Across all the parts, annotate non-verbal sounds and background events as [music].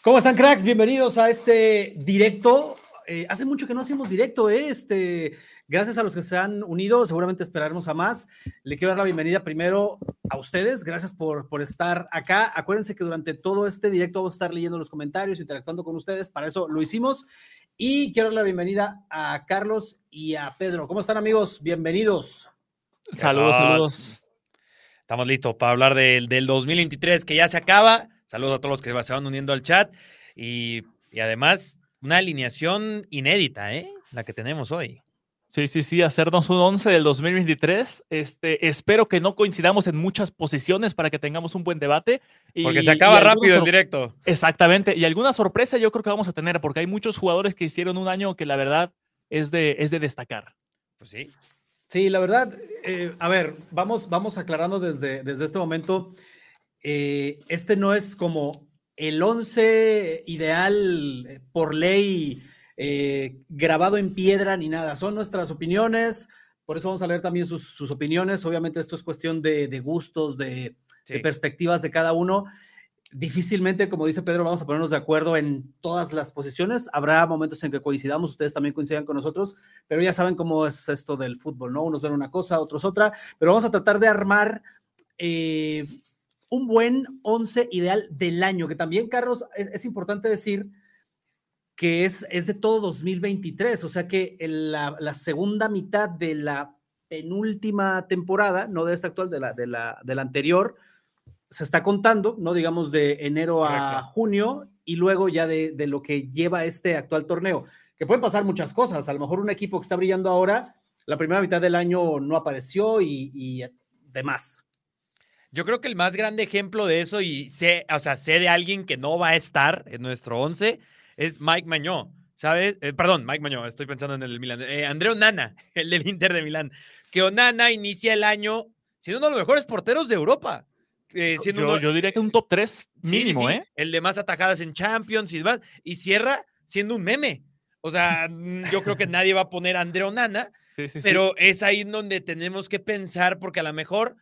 ¿Cómo están, cracks? Bienvenidos a este directo. Eh, hace mucho que no hacemos directo, ¿eh? Este, gracias a los que se han unido, seguramente esperaremos a más. Le quiero dar la bienvenida primero a ustedes, gracias por, por estar acá. Acuérdense que durante todo este directo vamos a estar leyendo los comentarios, interactuando con ustedes, para eso lo hicimos. Y quiero dar la bienvenida a Carlos y a Pedro. ¿Cómo están, amigos? Bienvenidos. Saludos, saludos. Estamos listos para hablar del, del 2023 que ya se acaba. Saludos a todos los que se van uniendo al chat. Y, y además, una alineación inédita, ¿eh? La que tenemos hoy. Sí, sí, sí, hacernos un 11 del 2023. Este, espero que no coincidamos en muchas posiciones para que tengamos un buen debate. Y, Porque se acaba rápido sor- directo. Exactamente. Y alguna sorpresa yo creo que vamos a tener, porque hay muchos jugadores que hicieron un año que la verdad es de, es de destacar. Pues sí. Sí, la verdad, eh, a ver, vamos, vamos aclarando desde, desde este momento. Eh, este no es como el 11 ideal eh, por ley eh, grabado en piedra ni nada. Son nuestras opiniones. Por eso vamos a leer también sus, sus opiniones. Obviamente esto es cuestión de, de gustos, de, sí. de perspectivas de cada uno. Difícilmente, como dice Pedro, vamos a ponernos de acuerdo en todas las posiciones. Habrá momentos en que coincidamos, ustedes también coincidan con nosotros, pero ya saben cómo es esto del fútbol, ¿no? Unos ven una cosa, otros otra, pero vamos a tratar de armar eh, un buen 11 ideal del año, que también, Carlos, es, es importante decir que es, es de todo 2023, o sea que en la, la segunda mitad de la penúltima temporada, no de esta actual, de la, de la, de la anterior, se está contando, ¿no? Digamos de enero a Correcto. junio y luego ya de, de lo que lleva este actual torneo, que pueden pasar muchas cosas. A lo mejor un equipo que está brillando ahora, la primera mitad del año no apareció y, y demás. Yo creo que el más grande ejemplo de eso, y sé, o sea, sé de alguien que no va a estar en nuestro 11, es Mike Mañó. ¿Sabes? Eh, perdón, Mike Mañó, estoy pensando en el Milan. Eh, André Onana, [laughs] el del Inter de Milán. Que Onana inicia el año siendo uno de los mejores porteros de Europa. eh, siendo Yo, uno- yo diría que un top 3 Sí, sí, mínimo, sí, ¿eh? El de más atajadas en Champions y demás. Y cierra siendo un meme. O sea, mm, yo creo que nadie va a poner a [laughs] sí, sí. pero es ahí donde tenemos que pensar, porque a lo mejor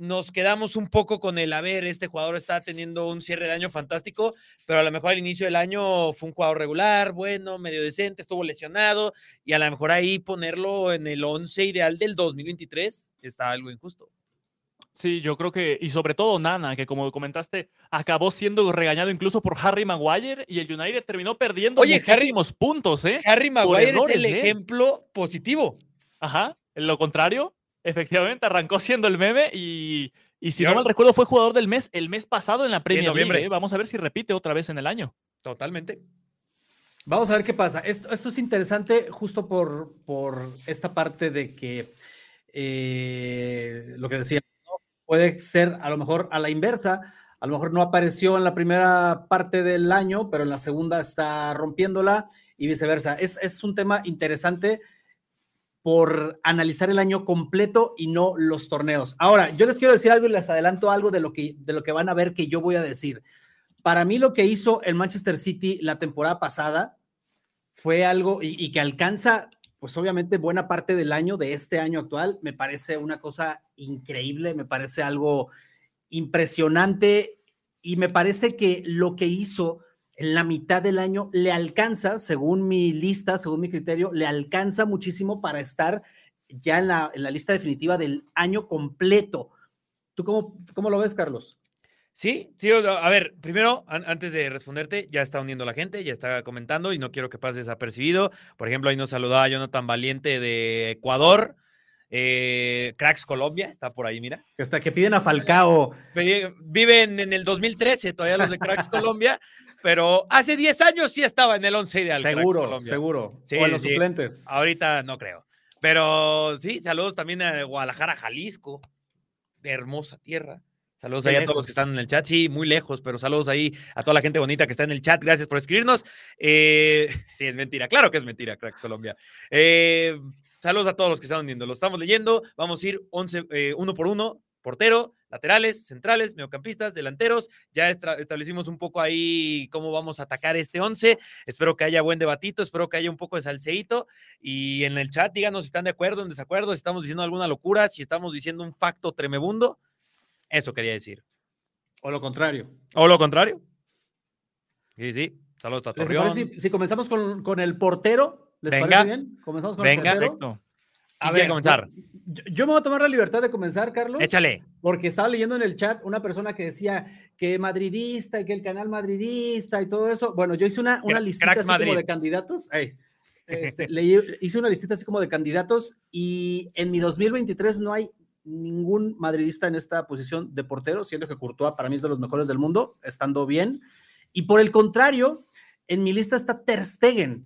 nos quedamos un poco con el, a ver, este jugador está teniendo un cierre de año fantástico, pero a lo mejor al inicio del año fue un jugador regular, bueno, medio decente, estuvo lesionado, y a lo mejor ahí ponerlo en el 11 ideal del 2023 está algo injusto. Sí, yo creo que, y sobre todo Nana, que como comentaste, acabó siendo regañado incluso por Harry Maguire y el United terminó perdiendo Oye, Harry- muchísimos puntos, ¿eh? Harry Maguire es el él. ejemplo positivo. Ajá, en lo contrario, efectivamente arrancó siendo el meme y, y si no mal recuerdo fue jugador del mes el mes pasado en la Premier League. noviembre. ¿eh? Vamos a ver si repite otra vez en el año. Totalmente. Vamos a ver qué pasa. Esto, esto es interesante justo por, por esta parte de que eh, lo que decía, ¿no? puede ser a lo mejor a la inversa. A lo mejor no apareció en la primera parte del año, pero en la segunda está rompiéndola y viceversa. Es, es un tema interesante por analizar el año completo y no los torneos. Ahora, yo les quiero decir algo y les adelanto algo de lo que, de lo que van a ver que yo voy a decir. Para mí lo que hizo el Manchester City la temporada pasada fue algo y, y que alcanza, pues obviamente buena parte del año, de este año actual, me parece una cosa increíble, me parece algo impresionante y me parece que lo que hizo en la mitad del año le alcanza, según mi lista, según mi criterio, le alcanza muchísimo para estar ya en la, en la lista definitiva del año completo. ¿Tú cómo, cómo lo ves, Carlos? Sí, sí, a ver, primero, an- antes de responderte, ya está uniendo la gente, ya está comentando y no quiero que pase desapercibido. Por ejemplo, ahí nos saludaba Jonathan Valiente de Ecuador, eh, Cracks Colombia, está por ahí, mira. Hasta que piden a Falcao. Viven en el 2013 todavía los de Cracks Colombia, [laughs] pero hace 10 años sí estaba en el 11 ideal. Seguro, Colombia. seguro. Sí, o en los sí. suplentes. Ahorita no creo. Pero sí, saludos también a Guadalajara, Jalisco. Hermosa tierra. Saludos ahí a todos los que están en el chat. Sí, muy lejos, pero saludos ahí a toda la gente bonita que está en el chat. Gracias por escribirnos. Eh, [laughs] sí, es mentira. Claro que es mentira, Cracks Colombia. Eh, saludos a todos los que están uniendo. Lo estamos leyendo. Vamos a ir 11, eh, uno por uno. Portero, laterales, centrales, mediocampistas, delanteros. Ya estra- establecimos un poco ahí cómo vamos a atacar este 11. Espero que haya buen debatito, espero que haya un poco de salseíto. Y en el chat díganos si están de acuerdo, en desacuerdo, si estamos diciendo alguna locura, si estamos diciendo un facto tremebundo. Eso quería decir. O lo contrario. O lo contrario. Sí, sí. Saludos a ¿Les Torreón. parece si, si comenzamos con, con el portero? ¿Les Venga. parece bien? Comenzamos con Venga. el portero. Perfecto. ¿Quién quiere comenzar? Yo, yo me voy a tomar la libertad de comenzar, Carlos. Échale. Porque estaba leyendo en el chat una persona que decía que madridista y que el canal madridista y todo eso. Bueno, yo hice una, una listita así como de candidatos. Ey, [laughs] este, leí- hice una listita así como de candidatos y en mi 2023 no hay ningún madridista en esta posición de portero, siendo que Courtois para mí es de los mejores del mundo, estando bien. Y por el contrario, en mi lista está Ter Stegen,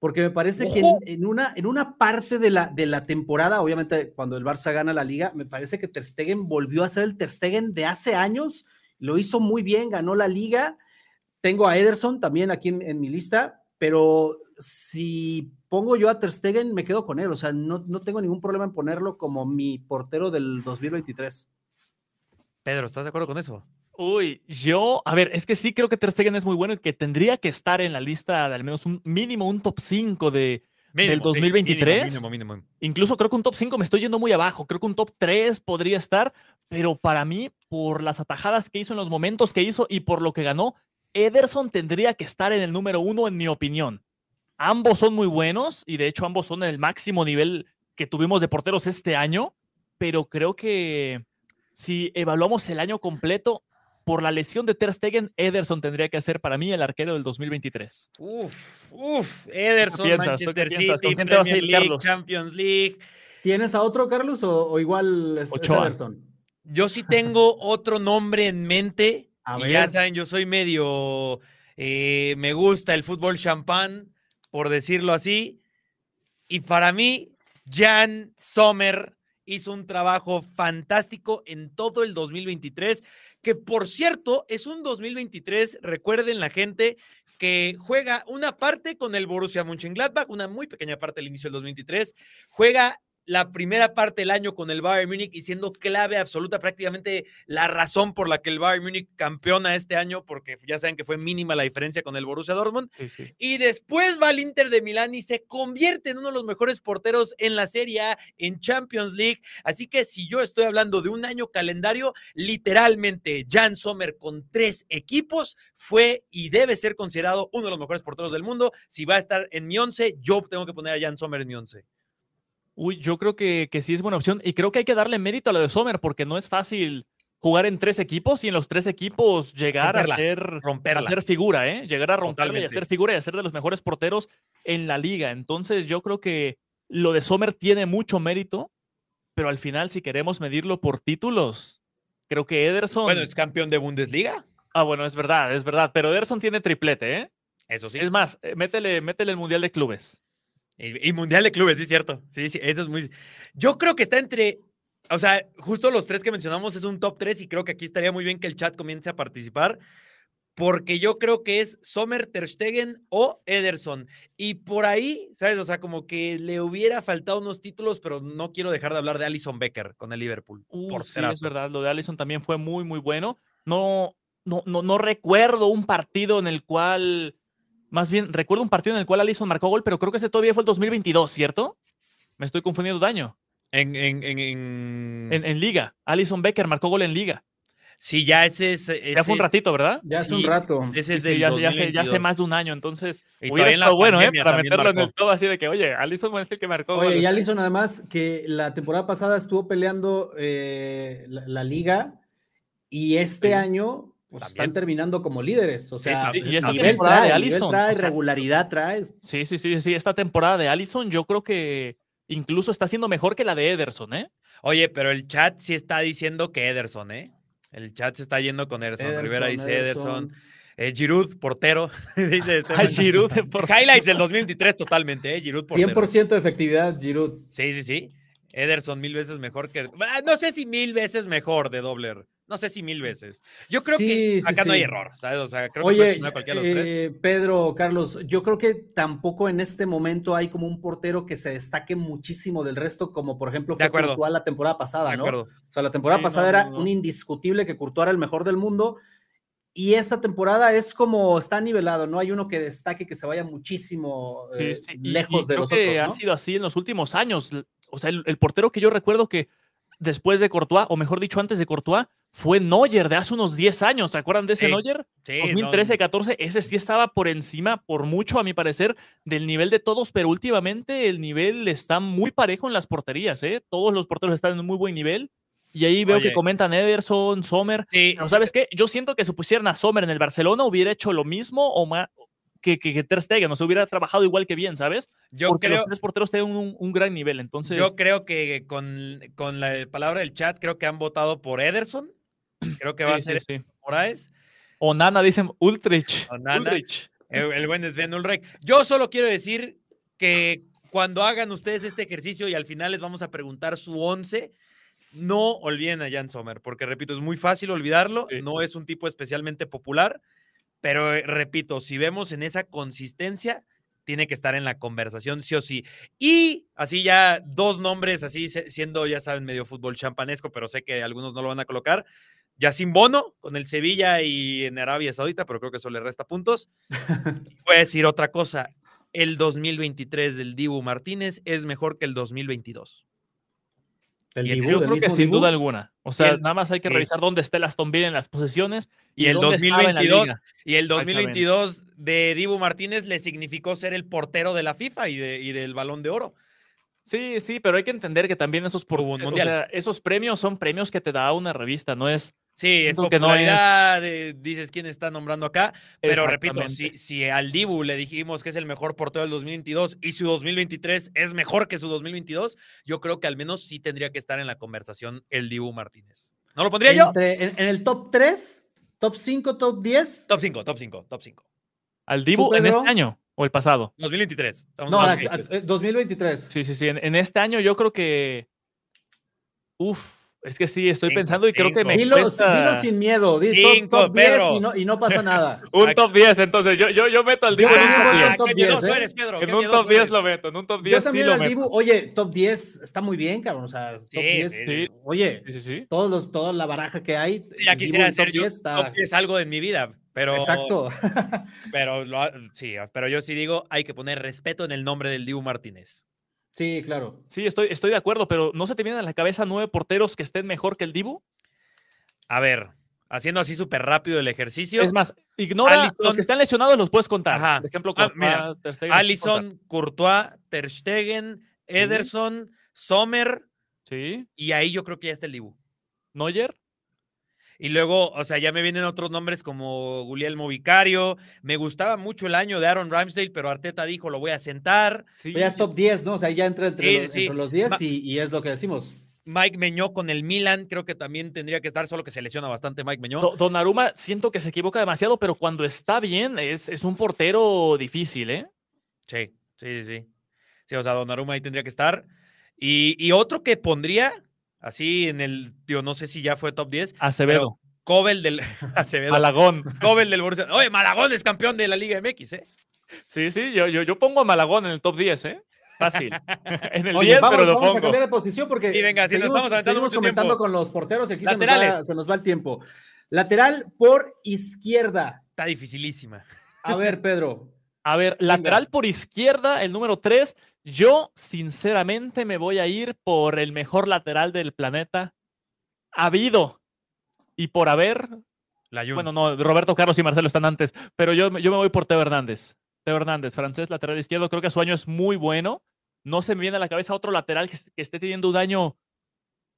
porque me parece que en, una, en una parte de la, de la temporada, obviamente cuando el Barça gana la liga, me parece que Ter Stegen volvió a ser el Ter Stegen de hace años, lo hizo muy bien, ganó la liga. Tengo a Ederson también aquí en, en mi lista, pero si pongo yo a Ter Stegen, me quedo con él, o sea, no, no tengo ningún problema en ponerlo como mi portero del 2023. Pedro, ¿estás de acuerdo con eso? Uy, yo, a ver, es que sí creo que Ter Stegen es muy bueno y que tendría que estar en la lista de al menos un mínimo un top 5 de, Mínimo, sí, 2023? Mínimo, mínimo, mínimo. incluso creo que un top 5 me estoy yendo muy abajo, creo que un top 3 podría estar, pero para mí, por las atajadas que hizo en los momentos que hizo y por lo que ganó, Ederson tendría que estar en el número uno, en mi opinión. Ambos son muy buenos y de hecho ambos son el máximo nivel que tuvimos de porteros este año, pero creo que si evaluamos el año completo, por la lesión de Ter Stegen, Ederson tendría que ser para mí el arquero del 2023. Uf, uf. Ederson, piensas? ¿Tú qué Manchester piensas? City, ¿Con quién te vas a Premier ir, League, Carlos? Champions League. ¿Tienes a otro, Carlos, o, o igual es. Ederson? Yo sí tengo otro nombre en mente. A y ya saben, yo soy medio. eh, me gusta el fútbol champán, por decirlo así. Y para mí, Jan Sommer hizo un trabajo fantástico en todo el 2023. Que por cierto, es un 2023, recuerden la gente, que juega una parte con el Borussia Mönchengladbach, una muy pequeña parte del inicio del 2023, juega la primera parte del año con el Bayern Múnich y siendo clave absoluta, prácticamente la razón por la que el Bayern Múnich campeona este año, porque ya saben que fue mínima la diferencia con el Borussia Dortmund. Y después va al Inter de Milán y se convierte en uno de los mejores porteros en la Serie A, en Champions League. Así que si yo estoy hablando de un año calendario, literalmente Jan Sommer con tres equipos fue y debe ser considerado uno de los mejores porteros del mundo. Si va a estar en mi once, yo tengo que poner a Jan Sommer en mi once. Uy, yo creo que, que sí es buena opción y creo que hay que darle mérito a lo de Sommer porque no es fácil jugar en tres equipos y en los tres equipos llegar Romperla, a ser romperla. a ser figura, ¿eh? Llegar a romperla y a ser figura y a ser de los mejores porteros en la liga. Entonces yo creo que lo de Sommer tiene mucho mérito, pero al final si queremos medirlo por títulos, creo que Ederson... Bueno, es campeón de Bundesliga. Ah, bueno, es verdad, es verdad, pero Ederson tiene triplete, ¿eh? Eso sí. Es más, eh, métele, métele el Mundial de Clubes. Y, y Mundial de Clubes, sí, cierto. Sí, sí, eso es muy. Yo creo que está entre. O sea, justo los tres que mencionamos es un top 3 y creo que aquí estaría muy bien que el chat comience a participar. Porque yo creo que es Sommer, Ter Stegen o Ederson. Y por ahí, ¿sabes? O sea, como que le hubiera faltado unos títulos, pero no quiero dejar de hablar de Alison Becker con el Liverpool. Uh, por sí, es verdad. Lo de Allison también fue muy, muy bueno. No, no, no, no recuerdo un partido en el cual. Más bien, recuerdo un partido en el cual Allison marcó gol, pero creo que ese todavía fue el 2022, ¿cierto? Me estoy confundiendo daño. En, en, en, en- En, en Liga. Allison Becker marcó gol en Liga. Sí, ya ese es. Ya fue un ratito, ¿verdad? Ya hace Sí, un rato. Ese es Sí, del ya, ya hace, ya hace 2022. más de un año, entonces Y hubiera estado bueno, ¿eh? Para meterlo en el todo así de que, oye, Allison es el que marcó Oye, goles, y. Allison además que la temporada pasada estuvo peleando eh, la, la liga Y este Sí. año pues, También. están terminando como líderes. O sea, también. Y esta nivel temporada de trae, Alisson, trae, o sea, regularidad trae. Sí, sí, sí, sí. Esta temporada de Allison yo creo que incluso está siendo mejor que la de Ederson, ¿eh? Oye, pero el chat sí está diciendo que Ederson, ¿eh? El chat se está yendo con Ederson. Rivera dice Ederson. Eh, Giroud, portero. [laughs] dice [laughs] Esteban. Giroud, [laughs] por- Highlights del 2023 totalmente, ¿eh? Giroud, portero. 100% de efectividad, Giroud. Sí, sí, sí. Ederson mil veces mejor que... Ah, No sé si mil veces mejor de Dobler. No sé si mil veces. Yo creo Sí, que sí, acá no hay sí. error, ¿sabes? O sea, creo que Oye, poner cualquiera de los tres. eh, Pedro, Carlos, yo creo que tampoco en este momento hay como un portero que se destaque muchísimo del resto, como por ejemplo De fue acuerdo. Courtois la temporada pasada, De ¿no? acuerdo. O sea, la temporada Sí, pasada no, era no, no. un indiscutible que Courtois era el mejor del mundo. Y esta temporada es como está nivelado, no hay uno que destaque que se vaya muchísimo eh, sí, y- lejos y de creo los que otros. ha ¿no? sido así en los últimos años. O sea, el, el portero que yo recuerdo que después de Courtois, o mejor dicho, antes de Courtois, fue Neuer de hace unos 10 años. ¿Se acuerdan de ese Sí, Neuer? Sí, 2013, no, 14, ese sí estaba por encima, por mucho a mi parecer, del nivel de todos, pero últimamente el nivel está muy parejo en las porterías, ¿eh? Todos los porteros están en muy buen nivel. Y ahí veo que comentan Ederson, Sommer. Sí, Pero ¿sabes qué? Yo siento que si pusieran a Sommer en el Barcelona hubiera hecho lo mismo o más que, que, que Ter Stegen, o sea, hubiera trabajado igual que bien, ¿sabes? yo Porque creo, los tres porteros tienen un, un gran nivel, entonces... yo creo que con, con la palabra del chat, creo que han votado por Ederson. Creo que va a sí, ser sí, sí. Moraes. O Nana, dicen Ultrich. Onana. El, el buen Sven Ulrich. Yo solo quiero decir que cuando hagan ustedes este ejercicio y al final les vamos a preguntar su 11, no olviden a Jan Sommer, porque repito, es muy fácil olvidarlo, no es un tipo especialmente popular, pero eh, repito, si vemos en esa consistencia, tiene que estar en la conversación sí o sí. Y así ya dos nombres, así siendo, ya saben, medio fútbol champanesco, pero sé que algunos no lo van a colocar. Yacine Bono con el Sevilla y en Arabia Saudita, pero creo que eso le resta puntos. [laughs] Voy a decir otra cosa. El 2023 del Dibu Martínez es mejor que el 2022. El y el- Dibu, Yo creo que sin Dibu. duda alguna. O sea, el- nada más hay que sí. revisar dónde está el Aston Villa en las posiciones Y el dónde estaba en la 2022 liga. Y el Exactamente. 2022 de Dibu Martínez le significó ser el portero de la FIFA y, de, y del Balón de Oro. Sí, sí, pero hay que entender que también esos, por, o sea, esos premios son premios que te da una revista, no es Sí, es Siento que no es- popularidad, de- dices quién está nombrando acá, pero repito, si, si al Dibu le dijimos que es el mejor portero del 2022 y su 2023 es mejor que su 2022, yo creo que al menos sí tendría que estar en la conversación el Dibu Martínez. ¿No lo pondría yo? Entre- en, en el top 3, top 5, top 10. Top 5, top 5, top 5. al Dibu en este año o el pasado. 2023. estamos No, hablando la- de- a- eh, 2023. Sí, sí, sí. En, en este año yo creo que. Uf, es que sí, estoy Cinco, pensando y creo que cinco. me Dilo, cuesta dilo sin miedo. Di top, Cinco, top 10 Pedro. y no, y no pasa nada. [laughs] Un top 10, entonces yo, yo, yo meto al Dibu Yo en un top voy con 10. top qué 10, miedoso ¿eh? eres, Pedro. En un top 10 eres. lo meto, en un top Yo 10 sí también lo al meto. Dibu, oye, top 10 está muy bien, cabrón. O sea, top Sí, 10. sí, sí. Oye, Sí, sí, sí. todos los, toda la baraja que hay. Sí, ya Dibu quisiera en top hacer yo 10 está. top 10 algo de mi vida, pero Exacto. pero lo sí, pero yo sí digo, hay que poner respeto en el nombre del Dibu Martínez. Sí, claro. Sí, estoy, estoy de acuerdo, pero ¿no se te vienen a la cabeza nueve porteros que estén mejor que el Dibu? A ver, haciendo así súper rápido el ejercicio. Es más, ignora los Alisson- que están lesionados, los puedes contar. Ajá. Por ejemplo, Ah, Courtois, mira, Ter Stegen, los. Allison, Courtois, Ter Stegen, Ederson, Sommer, Sí, y ahí yo creo que ya está el Dibu. Neuer. Y luego, o sea, ya me vienen otros nombres como Guglielmo Vicario. Me gustaba mucho el año de Aaron Ramsdale, pero Arteta dijo, lo voy a sentar. Sí, Ya es top 10, ¿no? O sea, ya entra entre, Sí, los, sí. entre los 10 Ma- y, y es lo que decimos. Mike Meñó con el Milan, creo que también tendría que estar, solo que se lesiona bastante Mike Meñó. Do- Donnarumma siento que se equivoca demasiado, pero cuando está bien es, es un portero difícil, ¿eh? Sí, sí, sí, sí. Sí, o sea, Donnarumma ahí tendría que estar. Y, y otro que pondría, así en el, tío, no sé si ya fue top 10, Acevedo, Cobel del [laughs] [laughs] Acevedo. Malagón. Cobel del Borussia. Oye, Malagón es campeón de la Liga MX, ¿eh? Sí, sí, yo, yo, yo pongo a Malagón en el top 10, ¿eh? Fácil. [laughs] en el Oye, 10, vamos, pero lo vamos a pongo. cambiar de posición porque Sí, venga, nos seguimos, estamos aventando seguimos comentando tiempo. con los porteros y aquí se nos, va, Laterales. se nos va el tiempo. Lateral por izquierda. Está dificilísima. A ver, Pedro. A ver, lateral por izquierda, el número 3. Yo, sinceramente, me voy a ir por el mejor lateral del planeta. Habido. Y por haber. La Jun. Bueno, no, Roberto Carlos y Marcelo están antes. Pero yo, me- yo me voy por Teo Hernández. Teo Hernández, francés, lateral izquierdo. Creo que su año es muy bueno. No se me viene a la cabeza otro lateral que, que esté teniendo un año.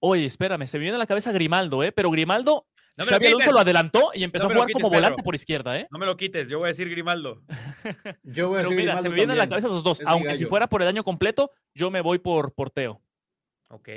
Oye, espérame, se me viene a la cabeza Grimaldo, ¿eh? Pero Grimaldo No me lo Xavi Alonso quites. lo adelantó y empezó No a jugar quites, como Pedro. volante por izquierda, ¿eh? No me lo quites, yo voy a decir Grimaldo. [laughs] Yo voy a Pero decir mira, Grimaldo se me vienen a la cabeza esos dos. Es Aunque si fuera por el año completo, yo me voy por, por Teo. Ok,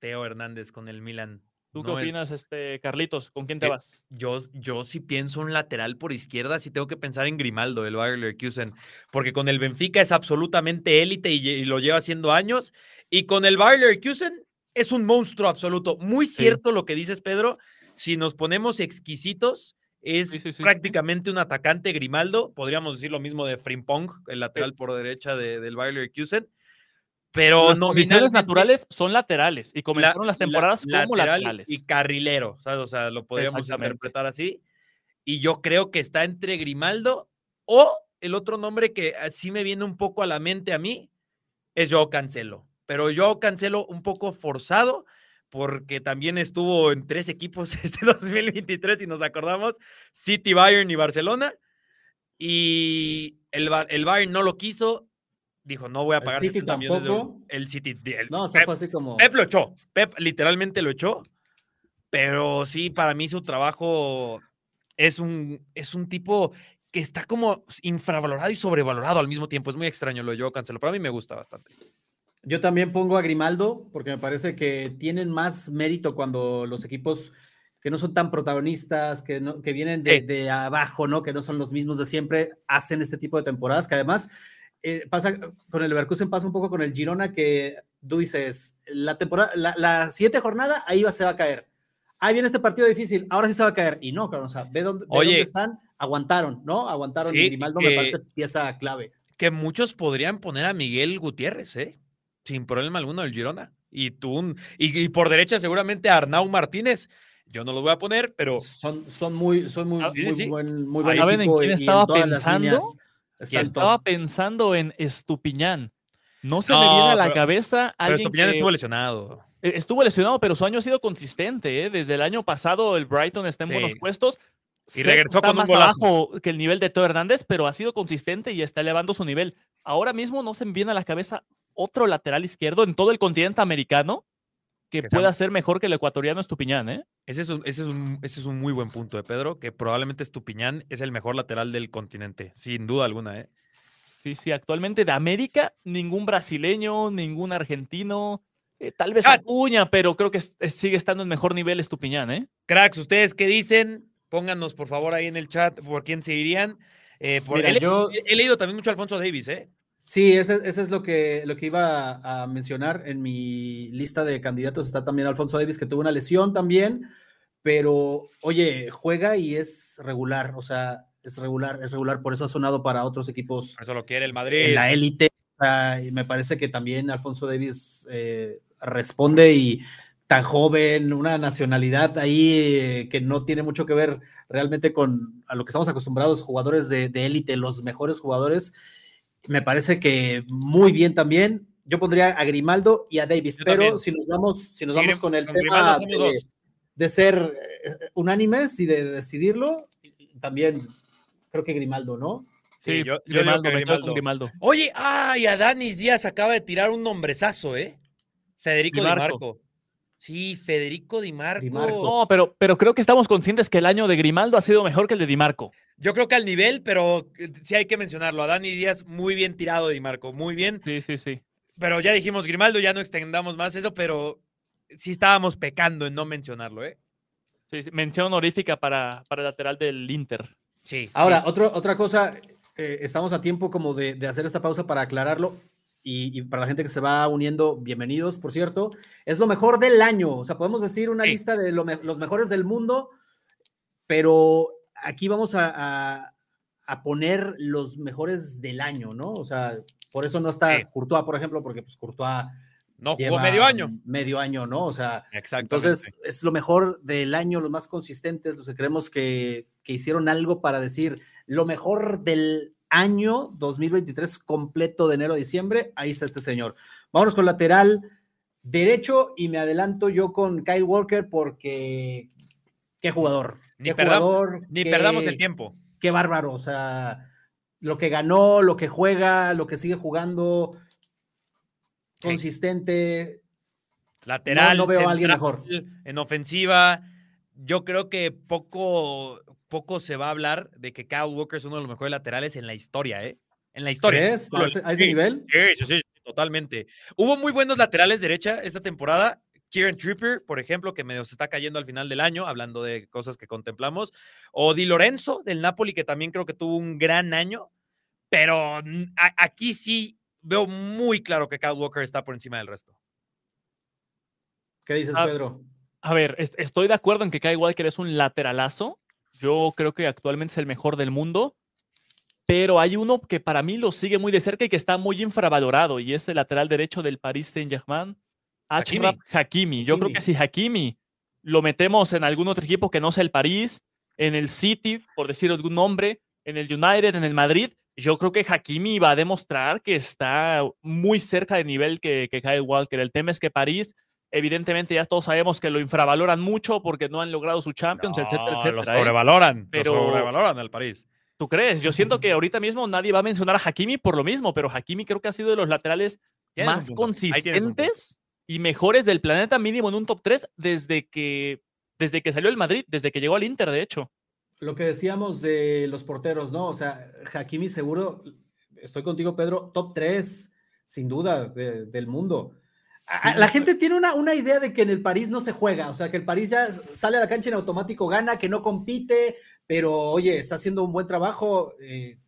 Teo Hernández con el Milan. ¿Tú No qué es- opinas, este, Carlitos? ¿Con quién te Eh, vas? Yo, yo sí pienso un lateral por izquierda, sí tengo que pensar en Grimaldo, el Bayer Leverkusen, porque con el Benfica es absolutamente élite y lo lleva haciendo años, y con el Bayer Leverkusen es un monstruo absoluto. Muy cierto lo que dices, Pedro, si nos ponemos exquisitos, es Sí, sí, sí. prácticamente un atacante Grimaldo, podríamos decir lo mismo de Frimpong, el lateral por derecha de- del Bayer Leverkusen, pero Las posiciones nominalmente- naturales son laterales y comenzaron las la- temporadas como lateral laterales. Y carrilero, ¿sabes? O sea, lo podríamos interpretar así. Y yo creo que está entre Grimaldo o el otro nombre que sí me viene un poco a la mente a mí es Joao Cancelo. Pero Joao Cancelo un poco forzado porque también estuvo en tres equipos [laughs] este 2023, si nos acordamos, City, Bayern y Barcelona. Y el, el Bayern no lo quiso, dijo, no voy a El pagar City 70 millones de euros". tampoco. El City, el- No, o sea, Pep- fue así como. Pep lo echó. Pep literalmente lo echó. Pero sí, para mí su trabajo es un, es un tipo que está como infravalorado y sobrevalorado al mismo tiempo. Es muy extraño lo de Joao Cancelo, pero a mí me gusta bastante. Yo también pongo a Grimaldo porque me parece que tienen más mérito cuando los equipos que no son tan protagonistas, que, no, que vienen de, Sí. de abajo, ¿no? Que no son los mismos de siempre, hacen este tipo de temporadas que además eh, pasa con el Leverkusen, pasa un poco con el Girona que tú dices, la temporada, la, la siguiente jornada, ahí va, se va a caer. Ahí viene este partido difícil, ahora sí se va a caer. Y no, claro, o sea, ve dónde, ve Oye. dónde están, aguantaron, ¿no? Aguantaron Sí, y Grimaldo me parece pieza clave. Que muchos podrían poner a Miguel Gutiérrez, ¿eh? Sin problema alguno del Girona. Y tú, un- y, y por derecha seguramente Arnau Martínez. Yo no lo voy a poner, pero Son, son muy, son muy, Ah, sí, muy sí. buen, muy buen ¿Saben en quién estaba pensando? estaba top. pensando en Estupiñán. No se me No, viene a la pero- cabeza pero alguien Estupiñán que- estuvo lesionado. Eh, Estuvo lesionado, pero su año ha sido consistente. ¿eh? Desde el año pasado el Brighton está en buenos puestos. Y regresó está con un más golazo. abajo que el nivel de Teo Hernández, pero ha sido consistente y está elevando su nivel. Ahora mismo no se me viene a la cabeza otro lateral izquierdo en todo el continente americano que, Que sea- pueda ser mejor que el ecuatoriano Estupiñán. ¿eh? Ese es, un, ese, es un, ese es un muy buen punto de Pedro, que probablemente Estupiñán es el mejor lateral del continente, sin duda alguna. ¿eh? Sí, sí, actualmente de América, ningún brasileño, ningún argentino, eh, tal vez Ah. Acuña, pero creo que es- es- sigue estando en mejor nivel Estupiñán, ¿eh? Cracks, ¿ustedes qué dicen? Pónganos por favor ahí en el chat por quién se irían. Eh, por, Mira, he, le- yo- he leído también mucho a Alfonso Davis, ¿eh? Sí, ese, ese es lo que, lo que iba a, a mencionar. En mi lista de candidatos está también Alfonso Davis, que tuvo una lesión también, pero oye, juega y es regular, o sea, es regular, es regular, por eso ha sonado para otros equipos Por eso lo quiere el Madrid. en la élite. y me parece que también Alfonso Davis eh, responde y tan joven, una nacionalidad ahí eh, que no tiene mucho que ver realmente con a lo que estamos acostumbrados, jugadores de de élite, los mejores jugadores. Me parece que muy bien también. Yo pondría a Grimaldo y a Davis, Yo pero también. si nos vamos, si nos vamos con el con tema Grimaldo de, de ser eh, unánimes y de decidirlo, también creo que Grimaldo, ¿no? Sí, yo- yo Grimaldo, quedo con Grimaldo. Grimaldo. Oye, ay, a Danis Díaz acaba de tirar un nombrezazo, ¿eh? Federico Di Di Marco. Sí, Federico Di Marco. Di Marco. No, pero, pero creo que estamos conscientes que el año de Grimaldo ha sido mejor que el de Di Marco. Yo creo que al nivel, pero eh, sí hay que mencionarlo. A Dani Díaz, muy bien tirado Di Marco, muy bien. Sí, sí, sí. Pero ya dijimos Grimaldo, ya no extendamos más eso, pero sí estábamos pecando en no mencionarlo, ¿eh? sí, sí. Mención honorífica para, para el lateral del Inter. Sí. Ahora, sí. otro- otra cosa, eh, estamos a tiempo como de, de hacer esta pausa para aclararlo y, y para la gente que se va uniendo, bienvenidos, por cierto, es lo mejor del año, o sea, podemos decir una Sí. lista de lo me- los mejores del mundo, pero aquí vamos a, a- a poner los mejores del año, ¿no? O sea, por eso no está Sí. Courtois, por ejemplo, porque pues Courtois no jugó lleva medio año. Medio año, ¿no? O sea, entonces, es lo mejor del año, los más consistentes, los que creemos que, que hicieron algo para decir lo mejor del año 2023 completo de enero a diciembre. Ahí está este señor. Vámonos con lateral derecho y me adelanto yo con Kyle Walker porque qué jugador. Ni, qué perdamos, jugador, ni qué- perdamos el tiempo. Qué bárbaro. O sea, lo que ganó, lo que juega, lo que sigue jugando, Sí. consistente. Lateral. no veo a alguien mejor. En ofensiva. yo creo que poco, poco se va a hablar de que Kyle Walker es uno de los mejores laterales en la historia, ¿eh? En la historia. ¿Crees? ¿A ese, a ese Sí, nivel? Sí, sí, sí, totalmente. Hubo muy buenos laterales derecha esta temporada. Kieran Trippier, por ejemplo, que medio se está cayendo al final del año, hablando de cosas que contemplamos. O Di Lorenzo del Napoli, que también creo que tuvo un gran año. Pero mm, aquí sí veo muy claro que Kyle Walker está por encima del resto. ¿Qué dices, Ah, Pedro? A ver, es- estoy de acuerdo en que Kyle Walker es un lateralazo. Yo creo que actualmente es el mejor del mundo. Pero hay uno que para mí lo sigue muy de cerca y que está muy infravalorado. Y es el lateral derecho del Paris Saint-Germain, Hakimi. Achraf Hakimi. Yo creo Hakimi. que si Hakimi lo metemos en algún otro equipo que no sea el París, en el City, por decir algún nombre, en el United, en el Madrid, yo creo que Hakimi va a demostrar que está muy cerca de nivel que, que Kyle Walker. El tema es que París, evidentemente ya todos sabemos que lo infravaloran mucho porque no han logrado su Champions, etcétera, No, etcétera. Lo ¿eh? sobrevaloran. Pero- Lo sobrevaloran al París. ¿Tú crees? Yo siento que ahorita mismo nadie va a mencionar a Hakimi por lo mismo, pero Hakimi creo que ha sido de los laterales más consistentes y mejores del planeta mínimo en un top 3 desde que, desde que salió el Madrid, desde que llegó al Inter, de hecho. Lo que decíamos de los porteros, ¿no? O sea, Hakimi seguro, estoy contigo, Pedro, top 3, sin duda, de- del mundo. A- a- La gente tiene una, una idea de que en el París no se juega, o sea, que el París ya sale a la cancha en automático, gana, que no compite, pero oye, está haciendo un buen trabajo. eh,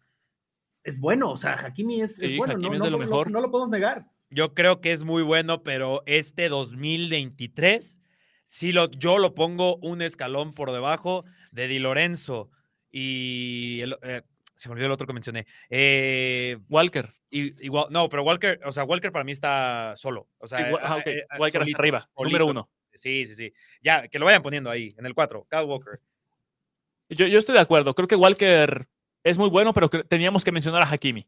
es bueno, o sea, Hakimi es, bueno, Hakimi no, es no, lo no- mejor. no lo podemos negar. Yo creo que es muy bueno, pero este 2023, sí lo, yo lo pongo un escalón por debajo de Di Lorenzo y el- eh, se me olvidó el otro que mencioné. Eh, Walker. y- igual, no, pero Walker, o sea, Walker para mí está solo. O sea, ah, eh, eh, Walker hasta solito, arriba, número uno. Sí, sí, sí. Ya, que lo vayan poniendo ahí, en el 4, Kyle Walker. Yo, yo estoy de acuerdo. Creo que Walker es muy bueno, pero teníamos que mencionar a Hakimi.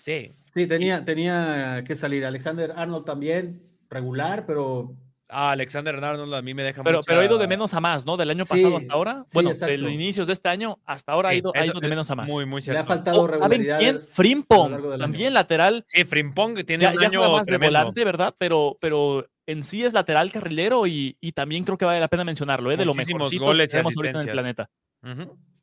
Sí. Sí, tenía, tenía que salir. Alexander Arnold también, regular, pero Ah, Alexander Arnold a mí me deja Pero, pero ha ido de menos a más, ¿no? Del año Sí, pasado hasta ahora. sí, bueno, de los inicios de este año hasta ahora ha ido, ha eso ido de menos a más. Muy, muy le cierto. ha faltado Oh, ¿Saben regularidad. quién? a lo Frimpong, año. también lateral. Sí, Frimpong que tiene Ya, un ya año juega más de volante, ¿verdad? Pero, pero en sí es lateral carrilero y, y también creo que vale la pena mencionarlo, ¿eh? De lo mejorcito goles y que tenemos ahorita en el planeta.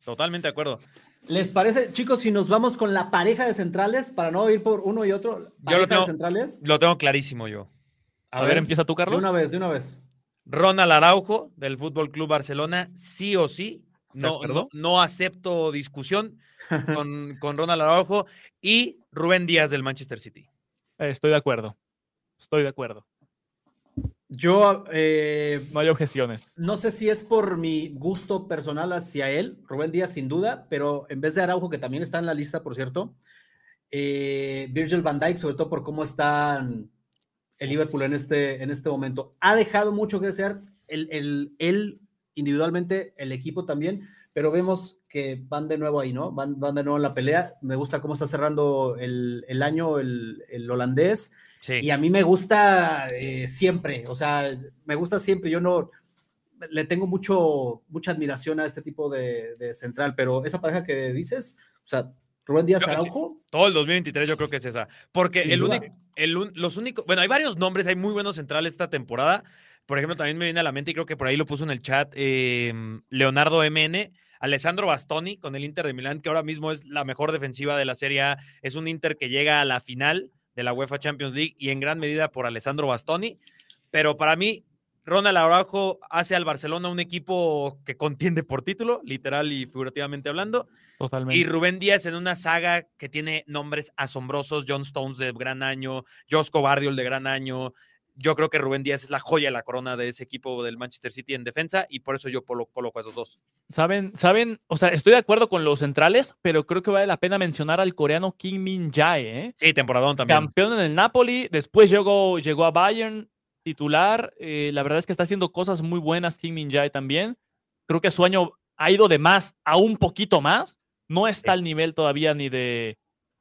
Totalmente de acuerdo. ¿Les parece, chicos, si nos vamos con la pareja de centrales para no ir por uno y otro? Pareja tengo- de centrales. Lo tengo clarísimo yo. A, ver, empieza tú, De Carlos. una vez, de una vez. Ronald Araujo del Fútbol Club Barcelona, sí o sí. ¿De No, no, no acepto discusión [laughs] con, con Ronald Araujo y Rubén Díaz del Manchester City. Eh, estoy de acuerdo. Estoy de acuerdo. Yo eh, No hay objeciones. no sé si es por mi gusto personal hacia él, Rubén Díaz sin duda, pero en vez de Araujo, que también está en la lista, por cierto, eh, Virgil van Dijk, sobre todo por cómo está el Liverpool en este, en este momento, ha dejado mucho que desear, el, el- él individualmente, el equipo también, pero vemos que van de nuevo ahí, ¿no? Van, van de nuevo en la pelea. Me gusta cómo está cerrando el, el año el, el holandés. Sí. Y a mí me gusta eh, siempre, o sea, me gusta siempre. Yo no le tengo mucho, mucha admiración a este tipo de, de central, pero esa pareja que dices, o sea, Rubén Díaz sí. Araujo, Todo el 2023 yo creo que es esa. Porque Sin el único, el los únicos, bueno, hay varios nombres, hay muy buenos centrales esta temporada. Por ejemplo, también me viene a la mente y creo que por ahí lo puso en el chat eh, Leonardo MN, Alessandro Bastoni con el Inter de Milán, que ahora mismo es la mejor defensiva de la Serie A. Es un Inter que llega a la final de la UEFA Champions League y en gran medida por Alessandro Bastoni. Pero para mí, Ronald Araujo hace al Barcelona un equipo que contiende por título, literal y figurativamente hablando. Totalmente. Y Rubén Díaz en una saga que tiene nombres asombrosos, John Stones de gran año, Josco Bardiol de gran año. Yo creo que Rubén Díaz es la joya de la corona de ese equipo del Manchester City en defensa y por eso yo coloco a esos dos. ¿Saben? ¿Saben? O sea, estoy de acuerdo con los centrales, pero creo que vale la pena mencionar al coreano Kim Min Jae, ¿eh? Sí, temporadón también. Campeón en el Napoli, después llegó, llegó a Bayern, titular. eh, la verdad es que está haciendo cosas muy buenas Kim Min Jae también. Creo que su año ha ido de más a un poquito más. No está Sí. al nivel todavía ni de